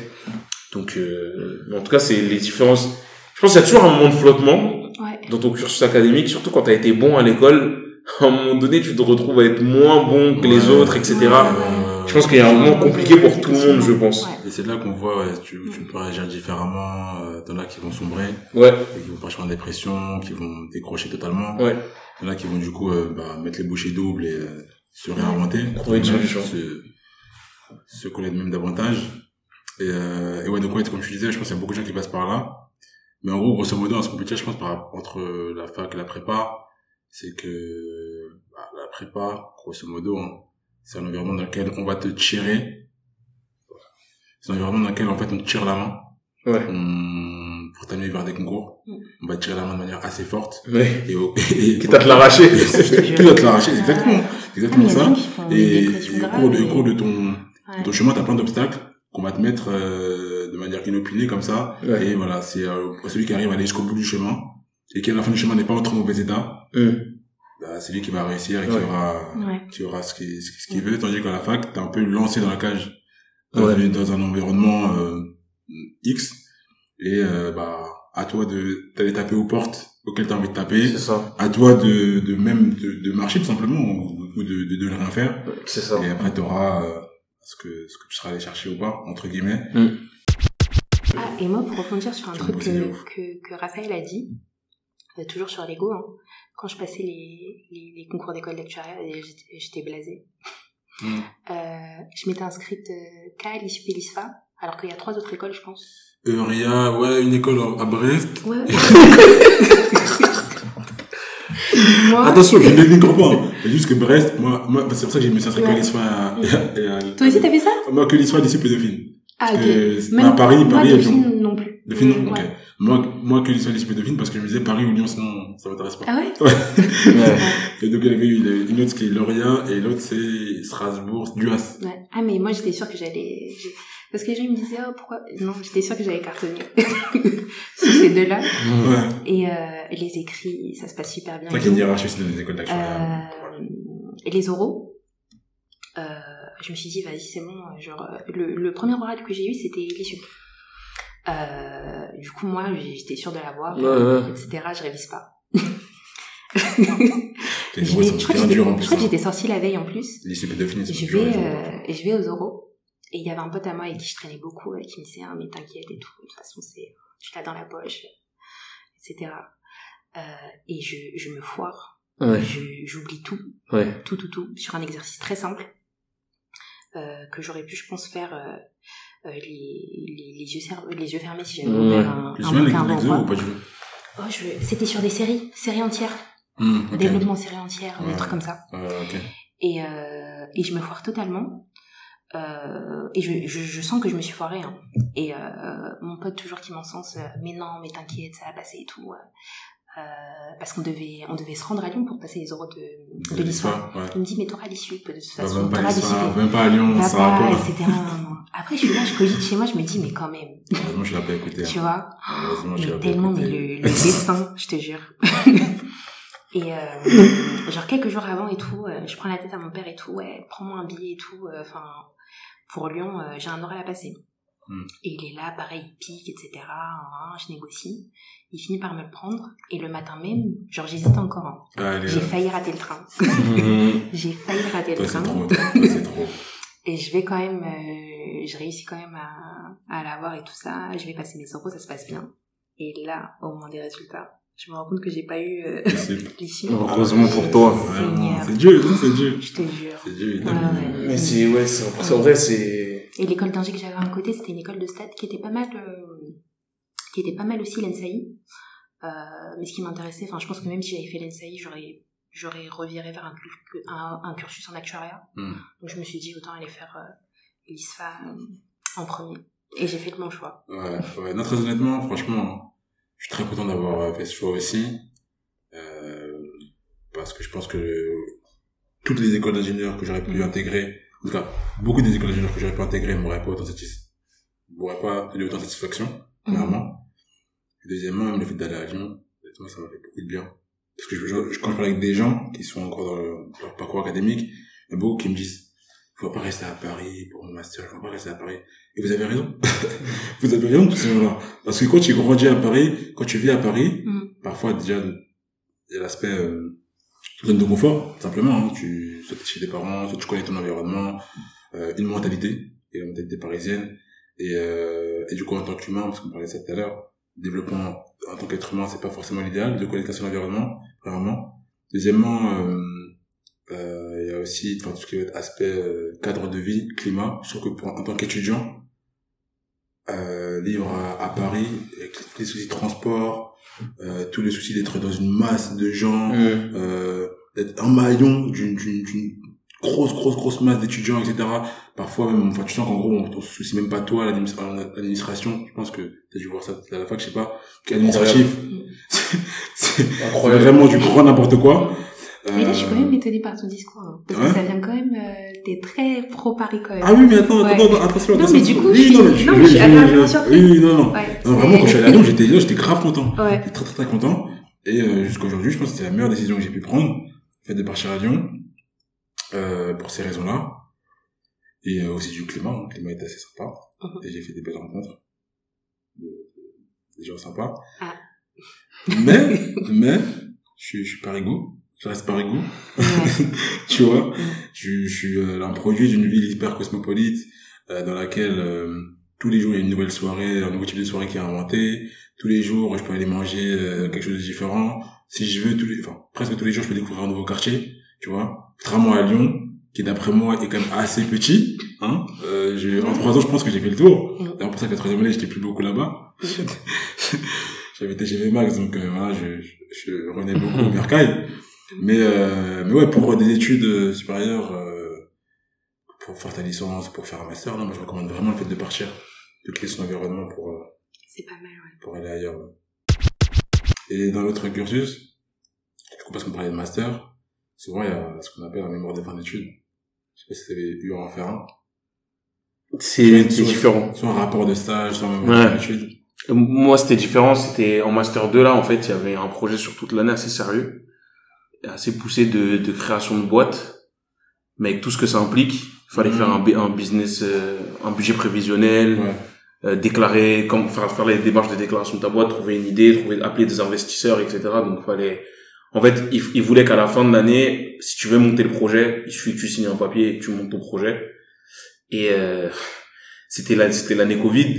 Donc euh, en tout cas c'est les différences. Je pense qu'il y a toujours un moment de flottement Ouais. dans ton cursus académique, surtout quand t'as été bon à l'école, à un moment donné, tu te retrouves à être moins bon que les autres, etc. Je pense qu'il y a un moment compliqué pour tout le monde, je pense. Ouais. Et c'est là qu'on voit, ouais, tu, tu peux réagir différemment, euh, t'en as qui vont sombrer, Ouais, et qui vont partir en dépression, qui vont décrocher totalement. ouais, Il y en a qui vont du coup euh, bah, mettre les bouchées doubles et euh, se réinventer. Se, se connaître même davantage. Et, euh, et ouais, donc ouais, comme tu disais, je pense qu'il y a beaucoup de gens qui passent par là. Mais en gros, grosso modo, dans ce compliqué, je pense, par, entre la fac et la prépa, c'est que bah, la prépa, grosso modo, hein, c'est un environnement dans lequel on va te tirer. C'est un environnement dans lequel, en fait, on te tire la main ouais. on, pour t'amener vers des concours. Mm. On va te tirer la main de manière assez forte. ouais. Et, au- et, *laughs* Quitte à te l'arracher. *laughs* Quitte à te l'arracher, c'est exactement, Ah, exactement mais il y a ça. Et, au cours de, au et- cours de ton, Ouais. de ton chemin, t'as plein d'obstacles qu'on va te mettre euh, de manière inopinée comme ça. Ouais. Et voilà, c'est euh, celui qui arrive à aller jusqu'au bout du chemin et qui à la fin du chemin n'est pas en trop mauvais état. Hum. Bah, c'est lui qui va réussir et qui Ouais. aura, Ouais. qui aura ce qu'il ce qu'il veut. Tandis qu'à la fac, t'es un peu lancé dans la cage, dans, Ouais. une- dans un environnement euh, X. Et euh, bah, à toi de d'aller taper aux portes auxquelles t'as envie de taper. C'est ça. À toi de, de même de, de marcher tout simplement ou, ou de, de, rien faire. C'est ça. Et après, t'auras euh, ce que ce que tu seras allé chercher ou pas entre guillemets. Ah, et moi, pour rebondir sur un truc que, que, que Raphaël a dit, euh, toujours sur l'ego, hein, quand je passais les, les, les concours d'école d'actuariat, j'étais- blasée. Mm. Euh, je m'étais inscrite euh, qu'à l'ISUP et l'ISFA, alors qu'il y a trois autres écoles, je pense. Euria, ouais, une école à Brest. Ouais. *laughs* moi, Attention, je ne dénigre pas. hein. C'est juste que Brest, moi, moi c'est pour ça que j'ai mis ça inscrit Ouais. que l'ISFA et à- à- toi aussi, t'as fait ça? Moi, que l'ISFA d'ici, Dauphine. Ah, ok. que Même- à Paris, moi, Paris. Dauphine, non Dauphine, Mm, ok. ouais. Moi, moi, que l'ISFA d'ici, Dauphine, parce que je me disais Paris ou Lyon, sinon, ça m'intéresse pas. Ah ouais Ouais. Et donc, il y avait une, une autre qui est Lorient, et l'autre, c'est Strasbourg, Duas. Ouais. Ah, mais moi, j'étais sûre que j'allais... Parce que les gens ils me disaient, oh, pourquoi... Non, j'étais sûre que j'allais cartonner *laughs* sur ces deux-là. Ouais. Et euh, les écrits, ça se passe super bien. C'est qu'il y a une hiérarchie aussi dans les écoles d'actuariat. Euh, et les oraux, euh, je me suis dit, vas-y, c'est bon. Genre, euh, le, le premier oral que j'ai eu, c'était l'issue. Euh, du coup, moi, j'étais sûre de l'avoir, Ouais, ouais. etc. Je révise pas. *laughs* Les Je vais- je crois que j'étais durs en je plus. crois que j'étais sortie la veille en plus. Les pédophiles, Je vais, euh, et je vais aux euros. Et il y avait un pote à moi avec qui je traînais beaucoup, euh, qui me disait, ah, mais t'inquiète et tout. De toute façon, c'est, tu l'as dans la poche, etc. Euh, et je, je me foire. Ouais, Je- J'oublie tout. ouais. tout, tout, tout, sur un exercice très simple euh, que j'aurais pu, je pense, faire euh, les, les, les, yeux, ser- les yeux fermés si j'avais ouvert un, un bouquin Oh, je... C'était sur des séries, séries entières, Hum, ok. développement série entière, des trucs comme ça. Euh. Et, euh, et je me foire totalement. Euh, et je, je, je sens que je me suis foirée. Hein. Et euh, mon pote toujours qui m'encense, euh, mais non, mais t'inquiète, ça va passer et tout. Euh, parce qu'on devait, on devait se rendre à Lyon pour passer les euros de, de l'histoire. ouais. Il me dit, mais t'auras l'issue, de toute Bah, façon, même pas même pas à Lyon, ça va pas. etc. Après, je suis là, je cogite chez moi, je me dis, mais quand même, Heureusement, je l'ai pas écouté. tu hein. vois, Heureusement, je l'ai pas tellement, mais le, le destin, je te jure. *laughs* et euh, genre quelques jours avant et tout, euh, je prends la tête à mon père et tout, ouais, prends-moi un billet et tout, euh, enfin, pour Lyon, j'ai un oral à passer. Hmm. Et il est là, pareil, il pique, etc. hein, je négocie. Il finit par me le prendre. Et le matin même, genre j'hésite encore. hein. Ah, est *laughs* J'ai failli rater le train. J'ai failli rater Toi, le train. trop. Toi, c'est trop. *laughs* Et je vais quand même, euh, je réussis quand même à, à l'avoir et tout ça. Je vais passer mes euros, ça se passe bien. Et là, au moment des résultats, je me rends compte que j'ai pas eu euh, C'est- *laughs* l'issue. Heureusement pour toi. Vraiment, C'est Dieu, non, c'est Dieu. Je te jure. C'est Dieu. Ouais, ouais. Mais c'est, ouais, c'est, c'est vrai, c'est, Et l'école d'ingé que j'avais à côté, c'était une école de stade qui était pas mal, euh, qui était pas mal aussi l'ENSAI. Euh, mais ce qui m'intéressait, enfin, je pense que même si j'avais fait l'ENSAI, j'aurais, j'aurais reviré vers un, cur- un, un cursus en actuariat. Hmm. Donc je me suis dit autant aller faire euh, l'ISFA en premier. Et j'ai fait le bon choix. Ouais, ouais. Non, très honnêtement, franchement, je suis très content d'avoir fait ce choix aussi. Parce que je pense que toutes les écoles d'ingénieurs que j'aurais pu intégrer, en tout cas, beaucoup des écoles d'ingénieurs que j'aurais pu intégrer m'auraient pas autant satisfait, m'auraient pas donné autant de satisfaction, premièrement. Et Deuxièmement, même le fait d'aller à Lyon, honnêtement, ça m'a fait beaucoup de bien. Parce que je, je- quand je parle avec des gens qui sont encore dans le- leur parcours académique, il y a beaucoup qui me disent, vais pas rester à Paris pour mon master, vais pas rester à Paris. Et vous avez raison. *laughs* vous avez raison, tous ces gens-là. Parce que quand tu grandis à Paris, quand tu vis à Paris, Mhm. parfois déjà, il y a l'aspect euh, zone de confort, simplement. Hein. Tu, soit chez tes parents, soit tu connais ton environnement, euh, une mentalité, et la mentalité parisienne. Et, euh, et du coup, en tant qu'humain, parce qu'on parlait de ça tout à l'heure, développement en tant qu'être humain, c'est pas forcément l'idéal, de connaître son environnement, premièrement. Deuxièmement, euh, euh, il y a aussi enfin, tout ce qui est aspect euh, cadre de vie, climat. Je trouve que pour, en tant qu'étudiant, euh, vivre à, à Paris, avec les soucis de transport, euh, tous les soucis d'être dans une masse de gens, Mhm. euh, d'être un maillon d'une grosse, grosse, grosse masse d'étudiants, etc. Parfois même, enfin, tu sens qu'en gros, on, on se soucie même pas toi, l'adminis- l'administration. Je pense que t'as dû voir ça à la fac, je sais pas. Administratif, *laughs* c'est vraiment du grand n'importe quoi. Mais là, je suis quand Euh, même étonnée par ton discours. hein, parce que ça vient quand même. Euh, T'es très pro-Paris quand même. Ah oui, mais attends, Ouais. attends, attends, attention, Non, mais du coup, oui, je suis- non, mais non, je, mais oui, je suis agréablement surprise. Oui, non, non. Ouais, Non, vraiment, quand je suis allé à Lyon, j'étais, j'étais grave content. Ouais. J'étais très, très, très content. Et, euh, jusqu'à aujourd'hui, je pense que c'était la meilleure décision que j'ai pu prendre. Le fait de partir à Lyon, euh, pour ces raisons-là. Et euh, aussi du climat. hein. Le climat était assez sympa. Mhm. Et j'ai fait des belles rencontres. De, de- des gens sympas. Ah. Mais, mais, je suis, je suis parigo. Je reste parigo. Ouais. *laughs* tu vois je, je suis euh, un produit d'une ville hyper cosmopolite euh, dans laquelle euh, tous les jours il y a une nouvelle soirée un nouveau type de soirée qui est inventé. Tous les jours je peux aller manger euh, quelque chose de différent. Si je veux tous les enfin presque tous les jours je peux découvrir un nouveau quartier tu vois. Contrairement à Lyon qui d'après moi est quand même assez petit hein. Euh, en trois ans je pense que j'ai fait le tour. C'est pour ça que la troisième année j'étais plus beaucoup là-bas. *laughs* J'avais TGV Max donc euh, voilà je, je, je revenais beaucoup au Bercail mais euh, mais ouais pour des études euh, supérieures euh, pour faire ta licence pour faire un master là moi je recommande vraiment le fait de partir de créer son environnement pour euh, C'est pas mal, ouais. pour aller ailleurs ouais. et dans l'autre cursus du coup parce qu'on parlait de master souvent il y a ce qu'on appelle un mémoire de fin d'études je sais pas si vous avez eu à en faire un C'est, différent. soit un rapport de stage soit un mémoire de Ouais. fin d'études Moi, c'était différent. C'était en master 2 là, en fait, il y avait un projet sur toute l'année assez sérieux, assez poussé de, de création de boîte, mais avec tout ce que ça implique. Il fallait Mhm. faire un, bu- un business, euh, un budget prévisionnel, ouais euh, déclarer, comme faire, faire les démarches de déclaration de ta boîte, trouver une idée, trouver, appeler des investisseurs, etc. Donc fallait, en fait, il, il voulait qu'à la fin de l'année, si tu veux monter le projet, il suffit que tu signes un papier et que tu montes ton projet. Et euh, c'était la, c'était l'année Covid,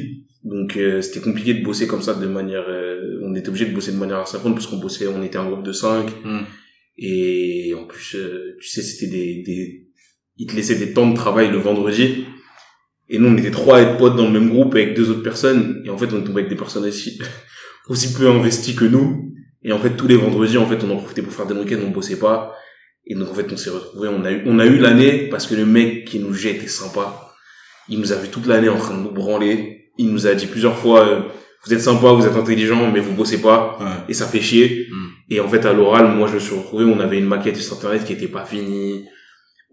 donc euh, c'était compliqué de bosser comme ça de manière. euh, on était obligé de bosser de manière asynchrone parce qu'on bossait, on était un groupe de cinq. Hmm. Et en plus, euh, tu sais, c'était des, des, ils te laissaient des temps de travail le vendredi. Et nous, on était trois être potes dans le même groupe avec deux autres personnes. Et en fait, on tombait avec des personnes aussi, *laughs* aussi peu investies que nous. Et en fait, tous les vendredis, en fait, on en profitait pour faire des week-ends, on bossait pas. Et donc, en fait, on s'est retrouvés, on a eu, on a eu l'année parce que le mec qui nous jette était sympa. Il nous a vu toute l'année en train de nous branler. Il nous a dit plusieurs fois, euh, vous êtes sympa, vous êtes intelligent, mais vous bossez pas. Ouais. Et ça fait chier. Mm. Et en fait, à l'oral, moi, je me suis retrouvé, on avait une maquette sur Internet qui était pas finie.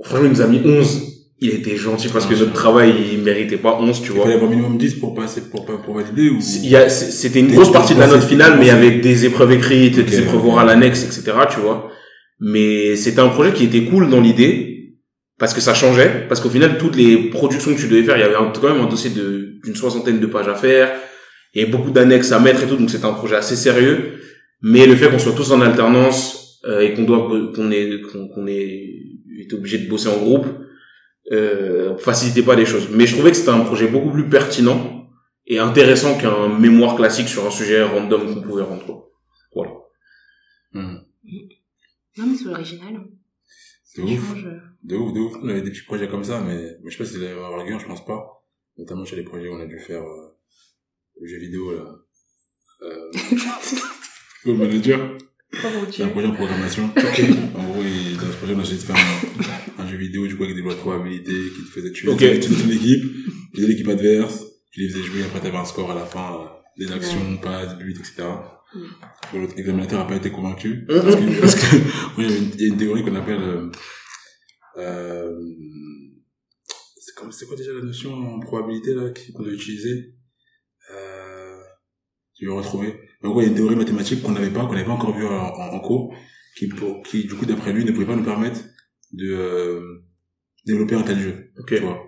Franchement, il nous a mis 11. Il était gentil parce que notre travail, il méritait pas 11, tu Il vois. fallait avoir minimum 10 pour passer, pour, pour, pour valider ou? Il y c'était une grosse partie de la note finale, mais passé. avec des épreuves écrites, des épreuves orales annexes, etc., tu vois. Mais c'était un projet qui était cool dans l'idée, parce que ça changeait, parce qu'au final, toutes les productions que tu devais faire, il y avait quand même un dossier d'une soixantaine de pages à faire, il y avait beaucoup d'annexes à mettre et tout, donc c'était un projet assez sérieux. Mais le fait qu'on soit tous en alternance, euh, et qu'on doit, qu'on est, qu'on, est, obligé de bosser en groupe, euh, facilitait pas les choses. Mais je trouvais que c'était un projet beaucoup plus pertinent et intéressant qu'un mémoire classique sur un sujet random qu'on pouvait rendre. quoi. Voilà. Hmm. Non, mais c'est original. C'est ouf. change. De ouf, de ouf. On avait des petits projets comme ça, mais, mais je sais pas si c'est la rigueur, je pense pas. Notamment sur les projets où on a dû faire, euh, le jeu vidéo, là. Euh, le manager. Oh C'est un projet en programmation. en gros, il, dans ce projet, on a essayé de faire un, un jeu vidéo, du coup, avec des lois de probabilité, qui te faisait tuer Ok. toute, l'équipe. Tu faisais l'équipe adverse, tu les faisais jouer, après t'avais un score à la fin, euh, des actions, passes, buts, etc. Mm. Bon, L'autre examinateur a pas été convaincu. Parce que, parce que, *laughs* il y a une- il y a une théorie qu'on appelle, euh, euh, c'est quoi déjà la notion en probabilité, là, qu'on doit utiliser? Je vais retrouver. Gros, il y a une théorie mathématique qu'on n'avait pas, qu'on n'avait pas encore vue en, en, en cours, qui, pour, qui, du coup, d'après lui, ne pouvait pas nous permettre de, euh, développer un tel jeu. Ok. Tu vois.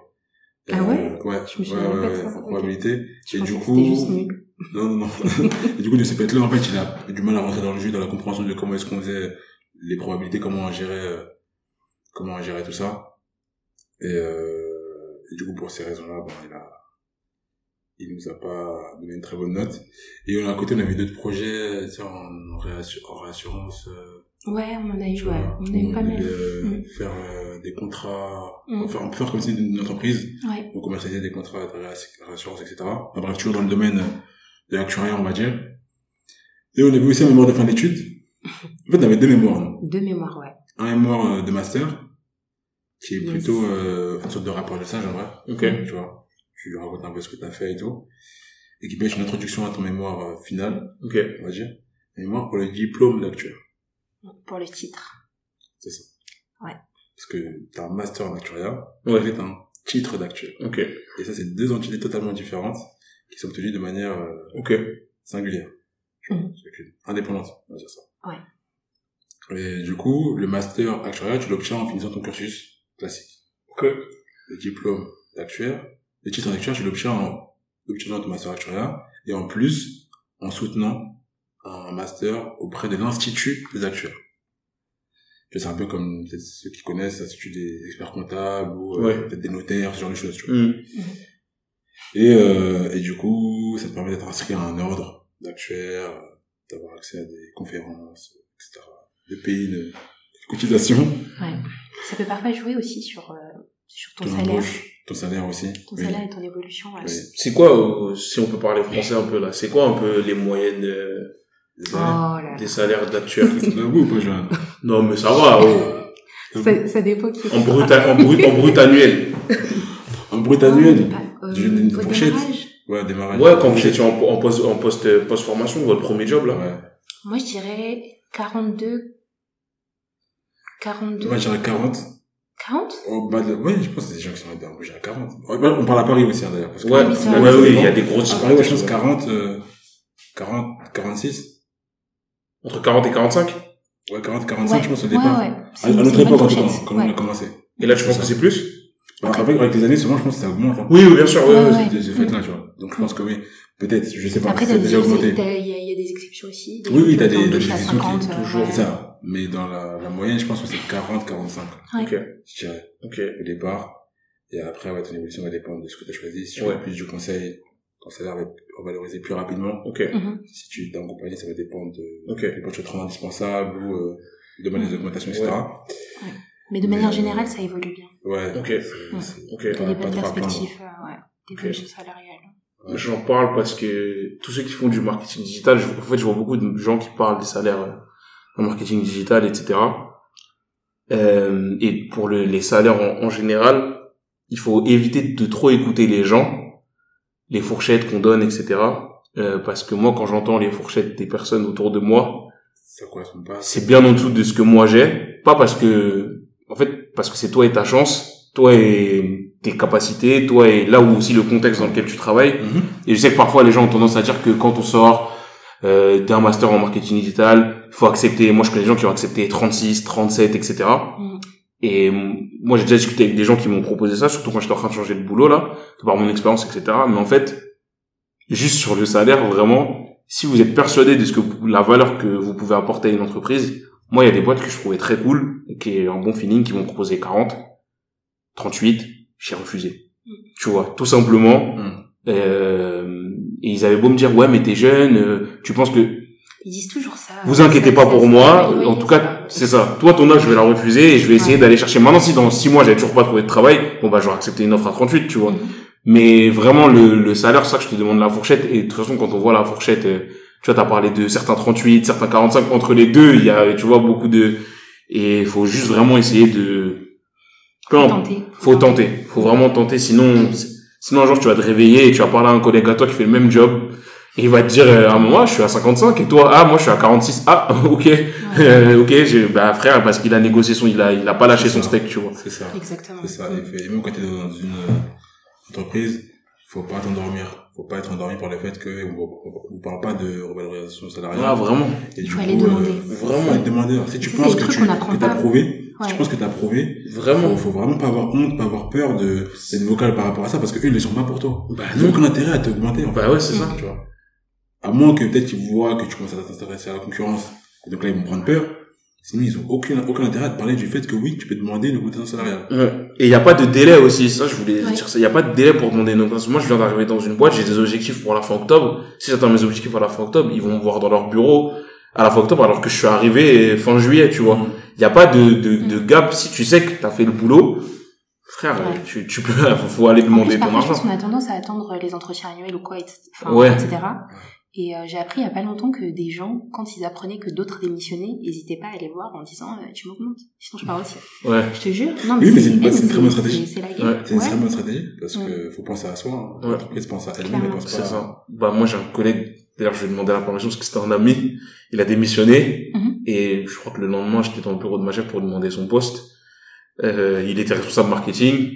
Ah ouais Euh, Ouais. Je me souviens ouais, ouais, ça, ouais, ok. probabilité. Je et pensais du coup, juste *laughs* non, non, non. *laughs* et du coup, de ce fait-là, en fait, il a du mal à rentrer dans le jeu, dans la compréhension de comment est-ce qu'on faisait les probabilités, comment on gérait, euh, comment on gérait tout ça. Et, euh, et du coup, pour ces raisons-là, bon, il a, il nous a pas donné une très bonne note. Et à côté, on avait d'autres projets, tu sais, en, en, réassu- en réassurance, euh, Ouais, on en a eu, ouais. On a eu pas on mal. devait, euh, Mm. faire euh, des contrats, Mm. on peut faire, on peut faire comme si c'était une entreprise, Ouais. on commercialiser des contrats de réass- réassurance, etc. Enfin, bref, toujours dans le domaine de l'actuariat, on va dire. Et on avait aussi un mémoire de fin d'études. *laughs* En fait, on avait deux mémoires. nous. De mémoire, ouais. Un mémoire euh, de master, qui est Yes. plutôt euh, une sorte de rapport de stage, en vrai. Ok. Tu vois, tu racontes un peu ce que tu as fait et tout. Et qui peut être une introduction à ton mémoire euh, final, Ok. on va dire. Un mémoire pour le diplôme d'actuaire. Pour le titre. C'est ça. Ouais. Parce que t'as un master en actuariat, Ouais. et t'as un titre d'actuaire. Ok. Et ça, c'est deux entités totalement différentes qui sont obtenues de manière euh, Ok. singulière. Que- Indépendante, on va dire ça. Ouais. Et du coup, le master actuariat, tu l'obtiens en finissant ton cursus classique. Ok. Le diplôme d'actuaire, le titre d'actuaire, tu l'obtiens en obtenant ton master actuariat et en plus, en soutenant un master auprès de l'Institut des actuaires. C'est un peu comme ceux qui connaissent l'Institut des experts comptables ou euh, peut-être des notaires, ce genre de choses. Tu vois. Hmm. Et, euh, et du coup, ça te permet d'être inscrit à un ordre d'actuaires, euh, d'avoir accès à des conférences, etc. De payer une cotisation, Ouais. Ça peut parfois jouer aussi sur, euh, sur ton ton salaire. embauche, ton salaire aussi. Ton Oui. salaire et ton évolution, ouais. C'est quoi, euh, si on peut parler français un peu là, c'est quoi un peu les moyennes euh, Des Oh salaires. là des salaires ou *laughs* pas, Joanne Non, mais ça va. oh. Ça, ça dépend qui. En brut, en brut, en brut annuel. Un brut annuel pas- euh, J'ai une au fourchette. démarrage, Ouais, démarrage. Ouais, quand vous étiez en, en post, en post, post formation, votre premier job là. Ouais. Moi, je dirais 42. 42. Moi, je dirais 40. 40 Au bas de... Ouais, je pense que c'est des gens qui sont embauchés à 40. Ouais, ouais, on parle à Paris aussi, hein, d'ailleurs. Parce que Ouais, oui, ouais, oui, il y a des grosses Paris, ouais, je pense disparités. 40, euh, 40, 46. Entre 40 et 45. Ouais, 40, 45, Ouais, je pense, au départ. ouais. À, C'est- à c'est notre époque, en tout cas, quand on a commencé. Et là, je pense que c'est plus? Alors, Après, avec les années, souvent, je pense que ça augmente. hein. Oui, oui, bien sûr, ouais, Ouais, ce fait-là, tu vois. Donc, je pense que oui. Peut-être, je sais pas, Après, ça t'as a des, déjà augmenté. t'as- il y, a- il y a des exceptions aussi. Des Oui, oui, t'as qui des- des 50, exceptions, euh, toujours. C'est ça. Mais dans la, la moyenne, je pense que c'est 40, 45, Ouais. Ok, je dirais, ok. au départ. Et après, ouais, ton évolution va dépendre de ce que tu as choisi. Si tu Ouais. veux plus du conseil, ton salaire va être revalorisé plus rapidement. Ok, Mhm. Si tu es dans une compagnie, ça va dépendre de, ok. des tu te rends indispensable ou, euh, demander des augmentations, etc. Mais de Mais, manière euh, générale, ça évolue bien. Ouais. Ok. Ouais. Ok. T'as Ouais, des pas bonnes trop perspectives, euh, ouais, d'évolution salariale. J'en parle parce que tous ceux qui font du marketing digital, je- en fait, je vois beaucoup de gens qui parlent des salaires euh, en marketing digital, etc. Euh, et pour le- les salaires en, en général, il faut éviter de trop écouter les gens, les fourchettes qu'on donne, etc. Euh, parce que moi, quand j'entends les fourchettes des personnes autour de moi, c'est bien en dessous de ce que moi j'ai. Pas parce que, en fait, parce que c'est toi et ta chance, toi et tes capacités, toi et là où aussi le contexte dans lequel tu travailles. Mhm. Et je sais que parfois les gens ont tendance à dire que quand on sort euh, d'un master en marketing digital, il faut accepter. Moi, je connais des gens qui ont accepté 36, 37, etc. Et mm, moi, j'ai déjà discuté avec des gens qui m'ont proposé ça, surtout quand j'étais en train de changer de boulot là, par mon expérience, etc. Mais en fait, juste sur le salaire, vraiment, si vous êtes persuadé de ce que vous- la valeur que vous pouvez apporter à une entreprise, moi, il y a des boîtes que je trouvais très cool, qui est un bon feeling, qui m'ont proposé 40, 38, j'ai refusé. Mm. Tu vois, tout simplement. Mm. Euh, et ils avaient beau me dire, ouais, mais t'es jeune, euh, tu penses que Ils disent toujours ça. vous inquiétez pas pour moi. oui, en tout cas, c'est ça. Toi, ton âge, je vais la refuser et je vais essayer Ouais. d'aller chercher. Maintenant, si dans six mois, j'avais toujours pas trouvé de travail, bon, bah, j'aurais accepté une offre à 38, tu vois. Mhm. Mais vraiment, le, le salaire, c'est ça que je te demande la fourchette. Et de toute façon, quand on voit la fourchette, euh, tu vois, t'as parlé de certains 38, certains 45. Entre les deux, il y a, tu vois, beaucoup de... Et il faut juste vraiment essayer de... Peu Faut tenter. Faut tenter. Faut vraiment tenter. Sinon, sinon un jour, tu vas te réveiller et tu vas parler à un collègue à toi qui fait le même job. Et il va te dire, euh, ah, moi, je suis à 55 et toi, ah, moi, je suis à 46. Ah, *laughs* ok. Ouais, Euh, *laughs* ok, j'ai, bah, frère, parce qu'il a négocié son, il a, il a pas lâché son steak, tu vois. C'est ça. Exactement. C'est ça. Et même quand tu es dans une euh, entreprise, faut pas t'endormir. Faut pas être endormi par le fait que on ne parle pas de revalorisation salariale. Ah, vraiment. Et du Faut coup, aller demander. euh, faut Vraiment. aller demander. Si tu penses que tu que t'as prouvé, Ouais. si tu penses que t'as prouvé, Vraiment. faut, faut vraiment pas avoir honte, pas avoir peur de d'être vocal par rapport à ça parce que eux ils ne sont pas pour toi. Bah, Ils ont aucun intérêt à t'augmenter en fait. Bah ouais, c'est ça. Tu vois. À moins que peut-être qu'ils voient que tu commences à t'intéresser à la concurrence. Et donc là ils vont prendre peur. Sinon ils ont aucun aucun intérêt à te parler du fait que oui tu peux demander une augmentation salariale. Ouais. Et il n'y a pas de délai aussi, ça je voulais Ouais. dire ça. Il n'y a pas de délai pour demander une augmentation. Moi je viens d'arriver dans une boîte, j'ai des objectifs pour la fin octobre. Si j'atteins mes objectifs à la fin octobre, ils vont me voir dans leur bureau à la fin octobre alors que je suis arrivé fin juillet, tu vois. Il n'y a pas de, de, de gap. Si tu sais que tu as fait le boulot, frère, Ouais. tu, tu peux, *laughs* faut, aller En demander plus, ton parfois, je pense argent. qu'on a tendance à attendre les entretiens annuels ou quoi, etc. enfin, Ouais. etc. Et euh, j'ai appris il y a pas longtemps que des gens, quand ils apprenaient que d'autres démissionnaient, n'hésitaient pas à aller voir en disant euh, tu m'augmentes, sinon je pars aussi. Ouais. Je te jure. Non, Oui, mais c'est- une très bonne stratégie. C'est Ouais. une Ouais. très bonne stratégie parce Ouais. que faut penser à soi. hein. Ouais. L'entreprise pense à elle-même, elle pense C'est pas. ça. Bah, moi, j'ai un collègue, d'ailleurs, je lui ai demandé la permission parce que c'était un ami. Il a démissionné. Mhm. Et je crois que le lendemain, j'étais dans le bureau de ma chef pour lui demander son poste. Euh, il était responsable marketing.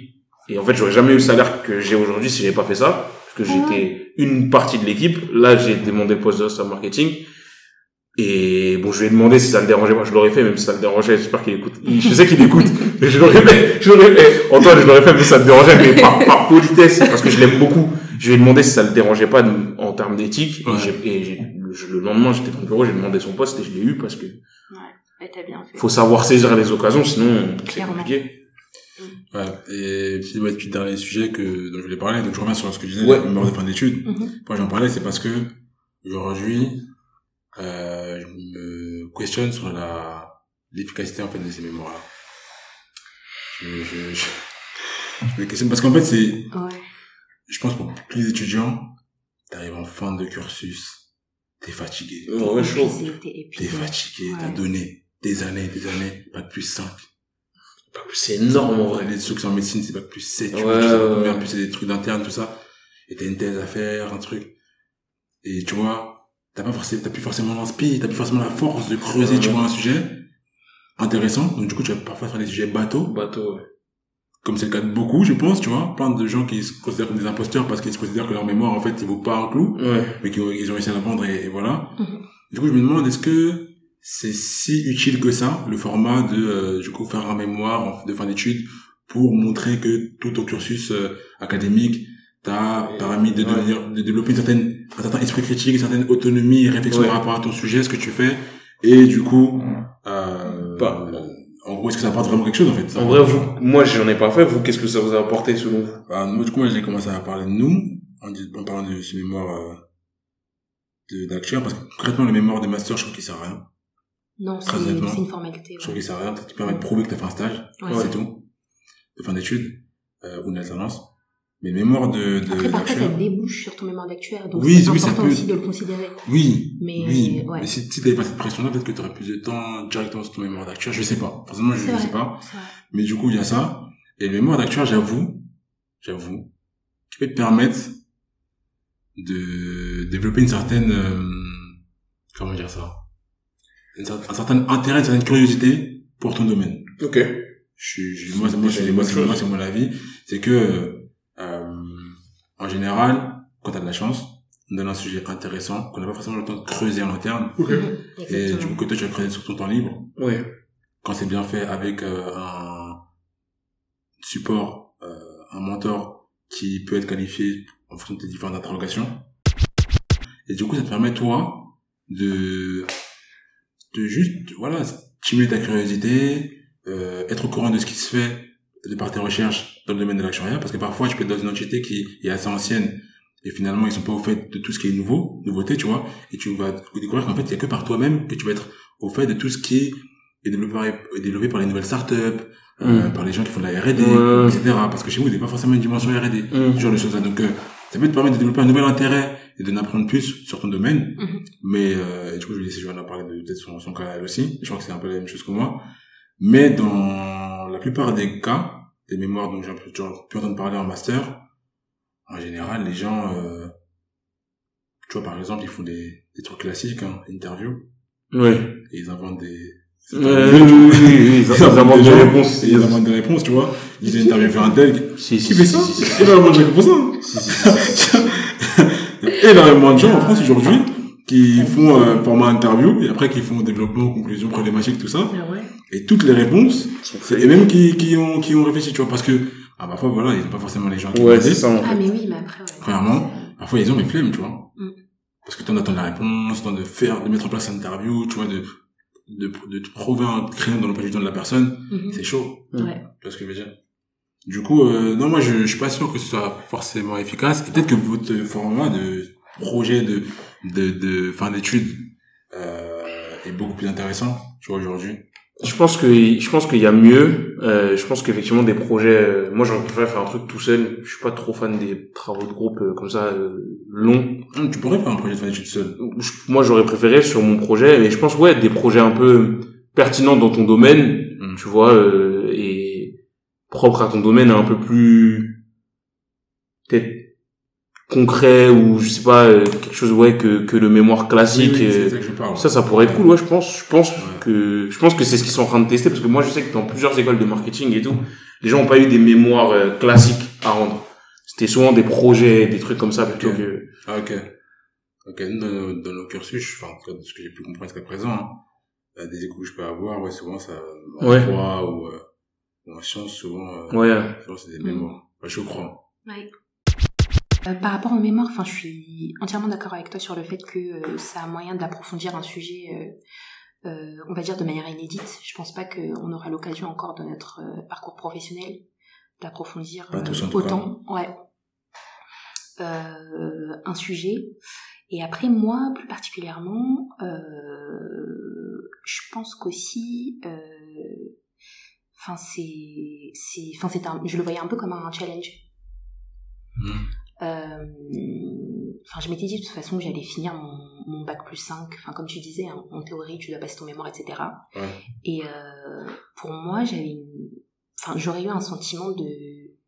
Et en fait, j'aurais jamais eu le salaire que j'ai aujourd'hui si j'avais pas fait ça. Que j'étais une partie de l'équipe. Là, j'ai demandé le poste de responsable marketing. Et bon, je lui ai demandé si ça le dérangeait pas. Je l'aurais fait, même si ça le dérangeait. J'espère qu'il écoute. Je sais qu'il écoute. *laughs* Mais je l'aurais fait. Je l'aurais fait. Antoine, je l'aurais fait, mais ça le dérangeait. Mais par, par politesse. Parce que je l'aime beaucoup. Je lui ai demandé si ça le dérangeait pas en termes d'éthique. Ouais. Et, le, le lendemain, j'étais dans le bureau, j'ai demandé son poste et je l'ai eu parce que Ouais, t'as bien fait. faut savoir saisir les occasions, sinon c'est compliqué. Ouais. Et puis, bah, puis, dernier sujet que, dont je voulais parler, donc je reviens sur ce que je disais, Ouais. la mémoire de fin d'études. Mhm. Pourquoi j'en parlais, c'est parce que, aujourd'hui, euh, je me questionne sur la, l'efficacité, en fait, de ces mémoires-là. Je, je, je, je me questionne parce qu'en fait, c'est, Ouais. je pense pour tous les étudiants, t'arrives en fin de cursus, t'es fatigué. Ouais, t'es épuisé. fatigué, Ouais. t'as donné des années, des années, pas plus 5. C'est énorme en vrai. Les trucs en médecine, c'est pas plus 7, tu Ouais, ouais, en plus c'est des trucs d'interne, tout ça. Et t'as une thèse à faire, un truc. Et tu vois, t'as pas forcément, t'as plus forcément l'inspi, t'as plus forcément la force de creuser, Ouais. tu vois, un sujet intéressant. Donc du coup, tu vas parfois faire des sujets bateaux, Bateau, ouais. comme c'est le cas de beaucoup, je pense, tu vois. Plein de gens qui se considèrent comme des imposteurs parce qu'ils se considèrent que leur mémoire, en fait, il vaut pas un clou, Ouais. mais qu'ils ont, ils ont réussi à la vendre et, et voilà. Mhm. Du coup, je me demande, est-ce que c'est si utile que ça, le format de, euh, du coup, faire un mémoire de fin d'études pour montrer que tout ton cursus euh, académique t'a permis de devenir, de développer une certaine, un certain esprit critique, une certaine autonomie et réflexion Ouais. par rapport à ton sujet, ce que tu fais. Et du coup, euh, Pas- en gros, est-ce que ça apporte vraiment quelque chose, en fait? Ça? En vrai, vous, moi, j'en ai pas fait. Vous, qu'est-ce que ça vous a apporté selon vous? Bah, moi, du coup, moi, j'ai commencé à parler de nous, en, parlant de ce mémoire, euh, d'actuaire, parce que concrètement, le mémoire de master, je trouve qu'il sert à rien. Non, c'est une formalité. Je trouve sert à rien, peut-être qu'il permet de prouver que t'as fait un stage, Ouais. c'est tout. De fin d'études, euh, ou une alternance. Mais mémoire de, de, Après, parfois, ça débouche sur ton mémoire d'actuaire, donc Oui, c'est oui, ça important peut- aussi de le considérer. Oui, Mais, oui. ouais. Mais si, si t'avais pas cette pression-là, peut-être que t'aurais plus de temps directement sur ton mémoire d'actuaire, je sais pas. Forcément, je, vrai. sais pas. Mais du coup, il y a ça. Et le mémoire d'actuaire, j'avoue, j'avoue, qui peut te permettre de développer une certaine, euh, comment dire ça, un certain intérêt, une certaine curiosité pour ton domaine. Ok. Je suis, je- moi, c'est- moi, C'est moi, c'est moi, chose. c'est mon avis. C'est que, euh, en général, quand t'as de la chance, on donne un sujet intéressant, qu'on n'a pas forcément le temps de creuser en interne, Ok. Et du coup, que toi, tu vas creuser sur ton temps libre, Ouais. quand c'est bien fait avec euh, un support, euh, un mentor qui peut être qualifié en fonction de tes différentes interrogations. Et du coup, ça te permet, toi, de, de juste, voilà, stimuler ta curiosité, euh, être au courant de ce qui se fait de par tes recherches dans le domaine de l'actuariat, parce que parfois, tu peux être dans une entité qui est assez ancienne, et finalement, ils sont pas au fait de tout ce qui est nouveau, nouveauté, tu vois, et tu vas découvrir qu'en fait, il y a que par toi-même que tu vas être au fait de tout ce qui est développé par, est développé par les nouvelles startups, euh, Mm. par les gens qui font de la R&D, Ouais. etc. Parce que chez vous, vous n'avez pas forcément une dimension R&D, Mm. ce genre de choses-là. Donc, euh, ça peut te permettre de développer un nouvel intérêt et de n'apprendre plus sur ton domaine. Mhm. Mais, euh, et du coup, je vais laisser Johanna parler de peut-être son, son cas elle aussi. Je crois que c'est un peu la même chose que moi. Mais dans la plupart des cas, des mémoires dont j'ai un peu- j'ai pu entendre parler en master, en général, les gens, euh, tu vois, par exemple, ils font des, des trucs classiques, hein, interview, Ouais. et ils inventent des... Euh, oui, oui, oui, oui, ils *laughs* Ils inventent des gens, réponses. et Ils inventent des réponses, tu vois. Ils interviewent un tel, Si, si, qui fait si, ça si, si, si. hein. Si, si, si, si, si. *laughs* Il y a énormément de gens en France aujourd'hui qui font un format interview et après qui font développement, conclusion, problématique, tout ça. Ah ouais. Et toutes les réponses, et même qui, qui ont, qui ont réfléchi, tu vois, parce que, ah, parfois, voilà, ils ont pas forcément les gens qui Ouais, ça, en Ah, mais oui, mais après, ouais. Premièrement, parfois, ils ont les flemmes, tu vois. Mm. Parce que t'en attends la réponse, temps de faire, de mettre en place une interview, tu vois, de, de, de trouver un créneau dans le du temps de la personne, Mhm. c'est chaud. Ouais. Tu vois ce que je veux dire? Du coup, euh, non, moi, je, je suis pas sûr que ce soit forcément efficace. Et peut-être que votre format de projet de de, de fin d'études euh, est beaucoup plus intéressant, tu vois, aujourd'hui. Je pense que je pense qu'il y a mieux. Euh, je pense qu'effectivement des projets. euh, moi, j'aurais préféré faire un truc tout seul. Je suis pas trop fan des travaux de groupe euh, comme ça euh, longs. Hum, Tu pourrais faire un projet de fin d'études seul. Moi, j'aurais préféré sur mon projet. Mais je pense ouais des projets un peu pertinents dans ton domaine. Mm. Tu vois euh, et propre à ton domaine, un peu plus concret ou je sais pas euh, quelque chose ouais que que le mémoire classique. Oui, oui, euh, ça que je parle. Ça, ça pourrait être cool, ouais, je pense. Je pense Ouais. que, je pense que c'est ce qu'ils sont en train de tester, parce que moi, je sais que dans plusieurs écoles de marketing et tout, les gens ont pas eu des mémoires euh, classiques à rendre. C'était souvent des projets, des trucs comme ça, plutôt que, Ah, ok. Ok, nous, dans nos, dans nos cursus, enfin, en tout cas, de ce que j'ai pu comprendre jusqu'à présent, hein, euh, des échos que je peux avoir, ouais, souvent, ça, en Ouais. droit ou, euh, ou en sciences, souvent, euh, ouais. souvent, c'est des mémoires. Ouais, je crois. Ouais. Euh, par rapport aux mémoires, enfin, je suis entièrement d'accord avec toi sur le fait que euh, ça a moyen d'approfondir un sujet, euh, euh, on va dire de manière inédite. Je pense pas qu'on aura l'occasion encore dans notre parcours professionnel d'approfondir autant, ouais, un sujet. Et après, moi, plus particulièrement, je pense qu'aussi, enfin, c'est, c'est, enfin, c'est un, je le voyais un peu comme un challenge. Mm. Euh, Enfin, je m'étais dit de toute façon que j'allais finir mon, mon bac plus 5. Enfin, comme tu disais, hein, en théorie, tu dois passer ton mémoire, etc. Ouais. Et euh, pour moi, j'avais une... Enfin, j'aurais eu un sentiment de,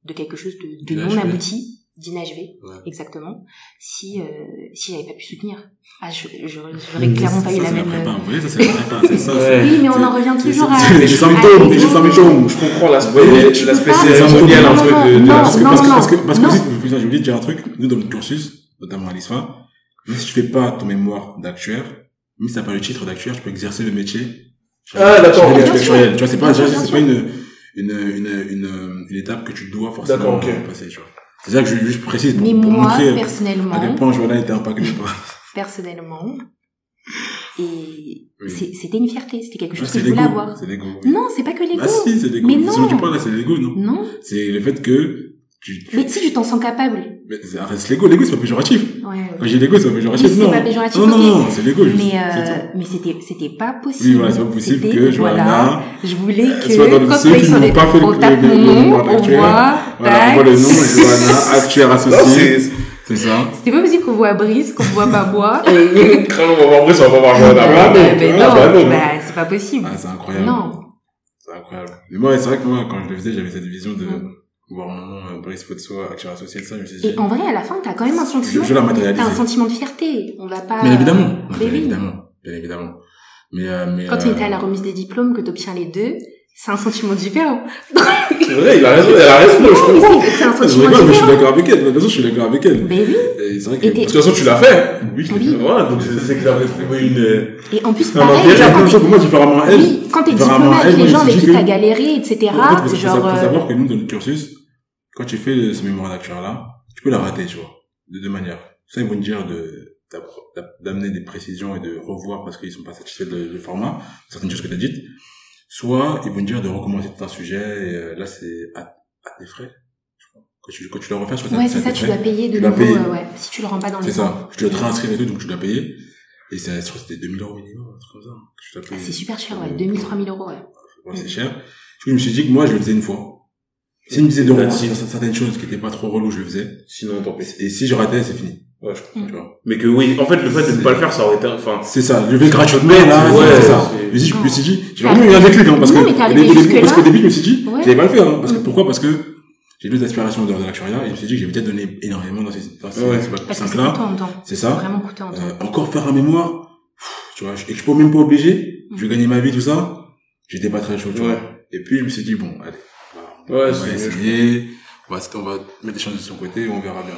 de quelque chose de, de non abouti, d'inachevé, Ouais. exactement, si, euh, si j'avais pas pu soutenir. Ah, je, je, j'aurais clairement pas eu la même... prépa. Vous voyez, ça, c'est la prépa, c'est ça. Ouais. c'est- Oui, mais on en revient toujours à... les symptômes, les symptômes. Je comprends l'aspect, l'aspect cérémoniel un Non, peu non, de, parce que, non, parce que, parce que, j'ai oublié de dire un truc. Nous, dans notre cursus, notamment à l'ISFA, même si tu fais pas ton mémoire d'actuaire, même si t'as pas le titre d'actuaire, tu peux exercer le métier. Ah, d'accord. Tu vois, c'est pas, c'est pas une, une, une, une, une étape que tu dois forcément passer, tu vois. C'est ça que je, je précise pour, Mais pour moi, montrer à quel personnellement, point Joanna était impacté par. *laughs* personnellement, et Oui. c'était une fierté, c'était quelque Ah, chose que c'est je voulais avoir. C'est l'ego. oui. Non, c'est pas que l'ego. Ah si, c'est l'ego. Mais non. tu parles là, c'est l'ego, non? Non, C'est le fait que tu, tu mais si tu t'en sens capable. mais c'est arrête, l'ego, l'ego c'est pas péjoratif. Ouais. Quand j'ai l'ego, c'est pas péjoratif, non. pas péjoratif, non, non, c'est l'ego. Mais, euh, mais c'était, c'était pas possible. Oui, voilà, c'est pas possible que Johanna, voilà, je voulais que, soit dans le quand ceux on qui n'ont pas fait le- on le- mon le nom, on actuel. voit, voilà, on voit le nom, Johanna, actuaire associée. c'est... Ça. C'était pas possible qu'on voit Brice, qu'on voit pas moi. *laughs* Crâne, on va voir après, ça va pas voir Johanna. Ah, Bah, bah, non. bah, Ah, non, bah, bah, c'est pas possible. Ah, c'est incroyable. Non. C'est incroyable. Mais moi, c'est vrai que moi, quand je le faisais, j'avais cette vision de Mm. Voir mon nom, euh, Brice actuaire associé de ça, je me suis dit. Et en vrai, à la fin, t'as quand même un Je, sentiment. je la T'as un sentiment de fierté. On va pas. Bien évidemment. Bien évidemment. Bien évidemment. Mais, euh, mais, Quand euh, tu étais à la remise des diplômes, que t'obtiens les deux, c'est un sentiment différent. *laughs* C'est vrai, il a raison, elle a raison, je comprends. c'est- un Je sentiment rigole, mais je suis d'accord avec elle. De toute façon, je suis d'accord avec elle. Mais oui. Et c'est vrai que. De toute façon, tu l'as fait. Oui, je l'ai Oui. fait. *laughs* Voilà, donc c'est que ça avait une... euh, Et en plus, pareil, a genre, chose que moi, différemment elle. Oui, quand t'es elle, avec les je gens avec qui t'as galéré, etc., genre, faut euh, savoir que nous, dans le cursus, quand tu fais ce mémoire d'actuaire-là, tu peux la rater, tu vois, de deux manières. Ça, ils vont te dire de, d'amener des précisions et de revoir parce qu'ils sont pas satisfaits de- du format, certaines choses que tu as dites. Soit, ils vont te dire de recommencer tout un sujet, et euh, là, c'est à, à tes frais. je crois. Quand tu, quand tu le refais, soit ouais, c'est ça, tu dois payer de nouveau, euh, ouais, si tu le rends pas dans C'est les temps. ça. Tu dois te réinscrire et tout, donc tu dois payer. Et c'est, je crois que c'était 2000 euros minimum, un truc comme ça. dois Ah, c'est super cher, ouais, 2000, 3000 euros, ouais. Ouais, c'est cher. Du coup, je me suis dit que moi, je le faisais une fois. Si me disait de revoir certaines choses qui étaient pas trop reloues, je le faisais. Sinon, tant pis. Et si je ratais, c'est fini. Ouais, je comprends. Tu vois. Mais que oui, en fait, le fait de ne pas le faire, ça aurait été, enfin, C'est ça. Je le fais gratuitement, là. ouais, c'est ça. c'est- Mais si je me suis dit, j'ai vraiment eu un déclic, hein, parce Non, que, parce qu'au début, je me suis dit, Ouais. j'allais pas le faire, hein, parce que Mm. pourquoi? Parce que j'ai deux aspirations en dehors de l'actuariat, et je me suis dit que j'ai peut-être donné énormément dans ces, dans ces, Ouais. ces que c'est ça. Vraiment coûteux en temps. Euh, encore faire un mémoire, pff, tu vois, et que je peux même pas obligé, je vais gagner ma vie, tout ça, j'étais pas très chaud, tu Ouais. vois. Et puis, je me suis dit, bon, allez, Ouais, on va essayer, on va, on va mettre des choses de son côté et on verra bien.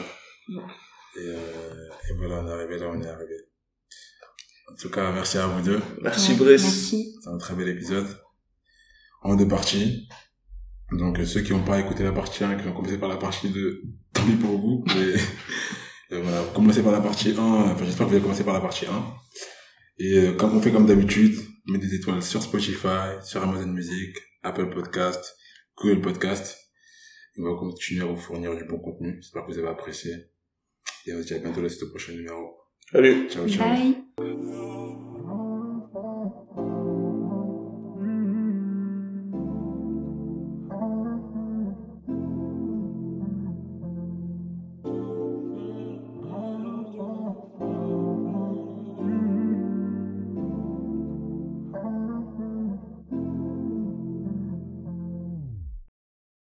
Ouais. Et, euh, et voilà, on est arrivé là, on est arrivé. En tout cas, merci à vous deux. merci Brice. Merci. C'est un très bel épisode. En deux parties. Donc, euh, ceux qui n'ont pas écouté la partie 1, qui vont commencer par la partie 2, tant pis pour vous. Mais, *laughs* euh, voilà, vous commencez par la partie 1. Enfin, j'espère que vous allez commencer par la partie 1. Et euh, comme on fait comme d'habitude, on met des étoiles sur Spotify, sur Amazon Music, Apple Podcast, Google Podcast. On va continuer à vous fournir du bon contenu. J'espère que vous avez apprécié. Et on se dit à bientôt c'est au prochain numéro. Salut. Ciao, ciao. Bye.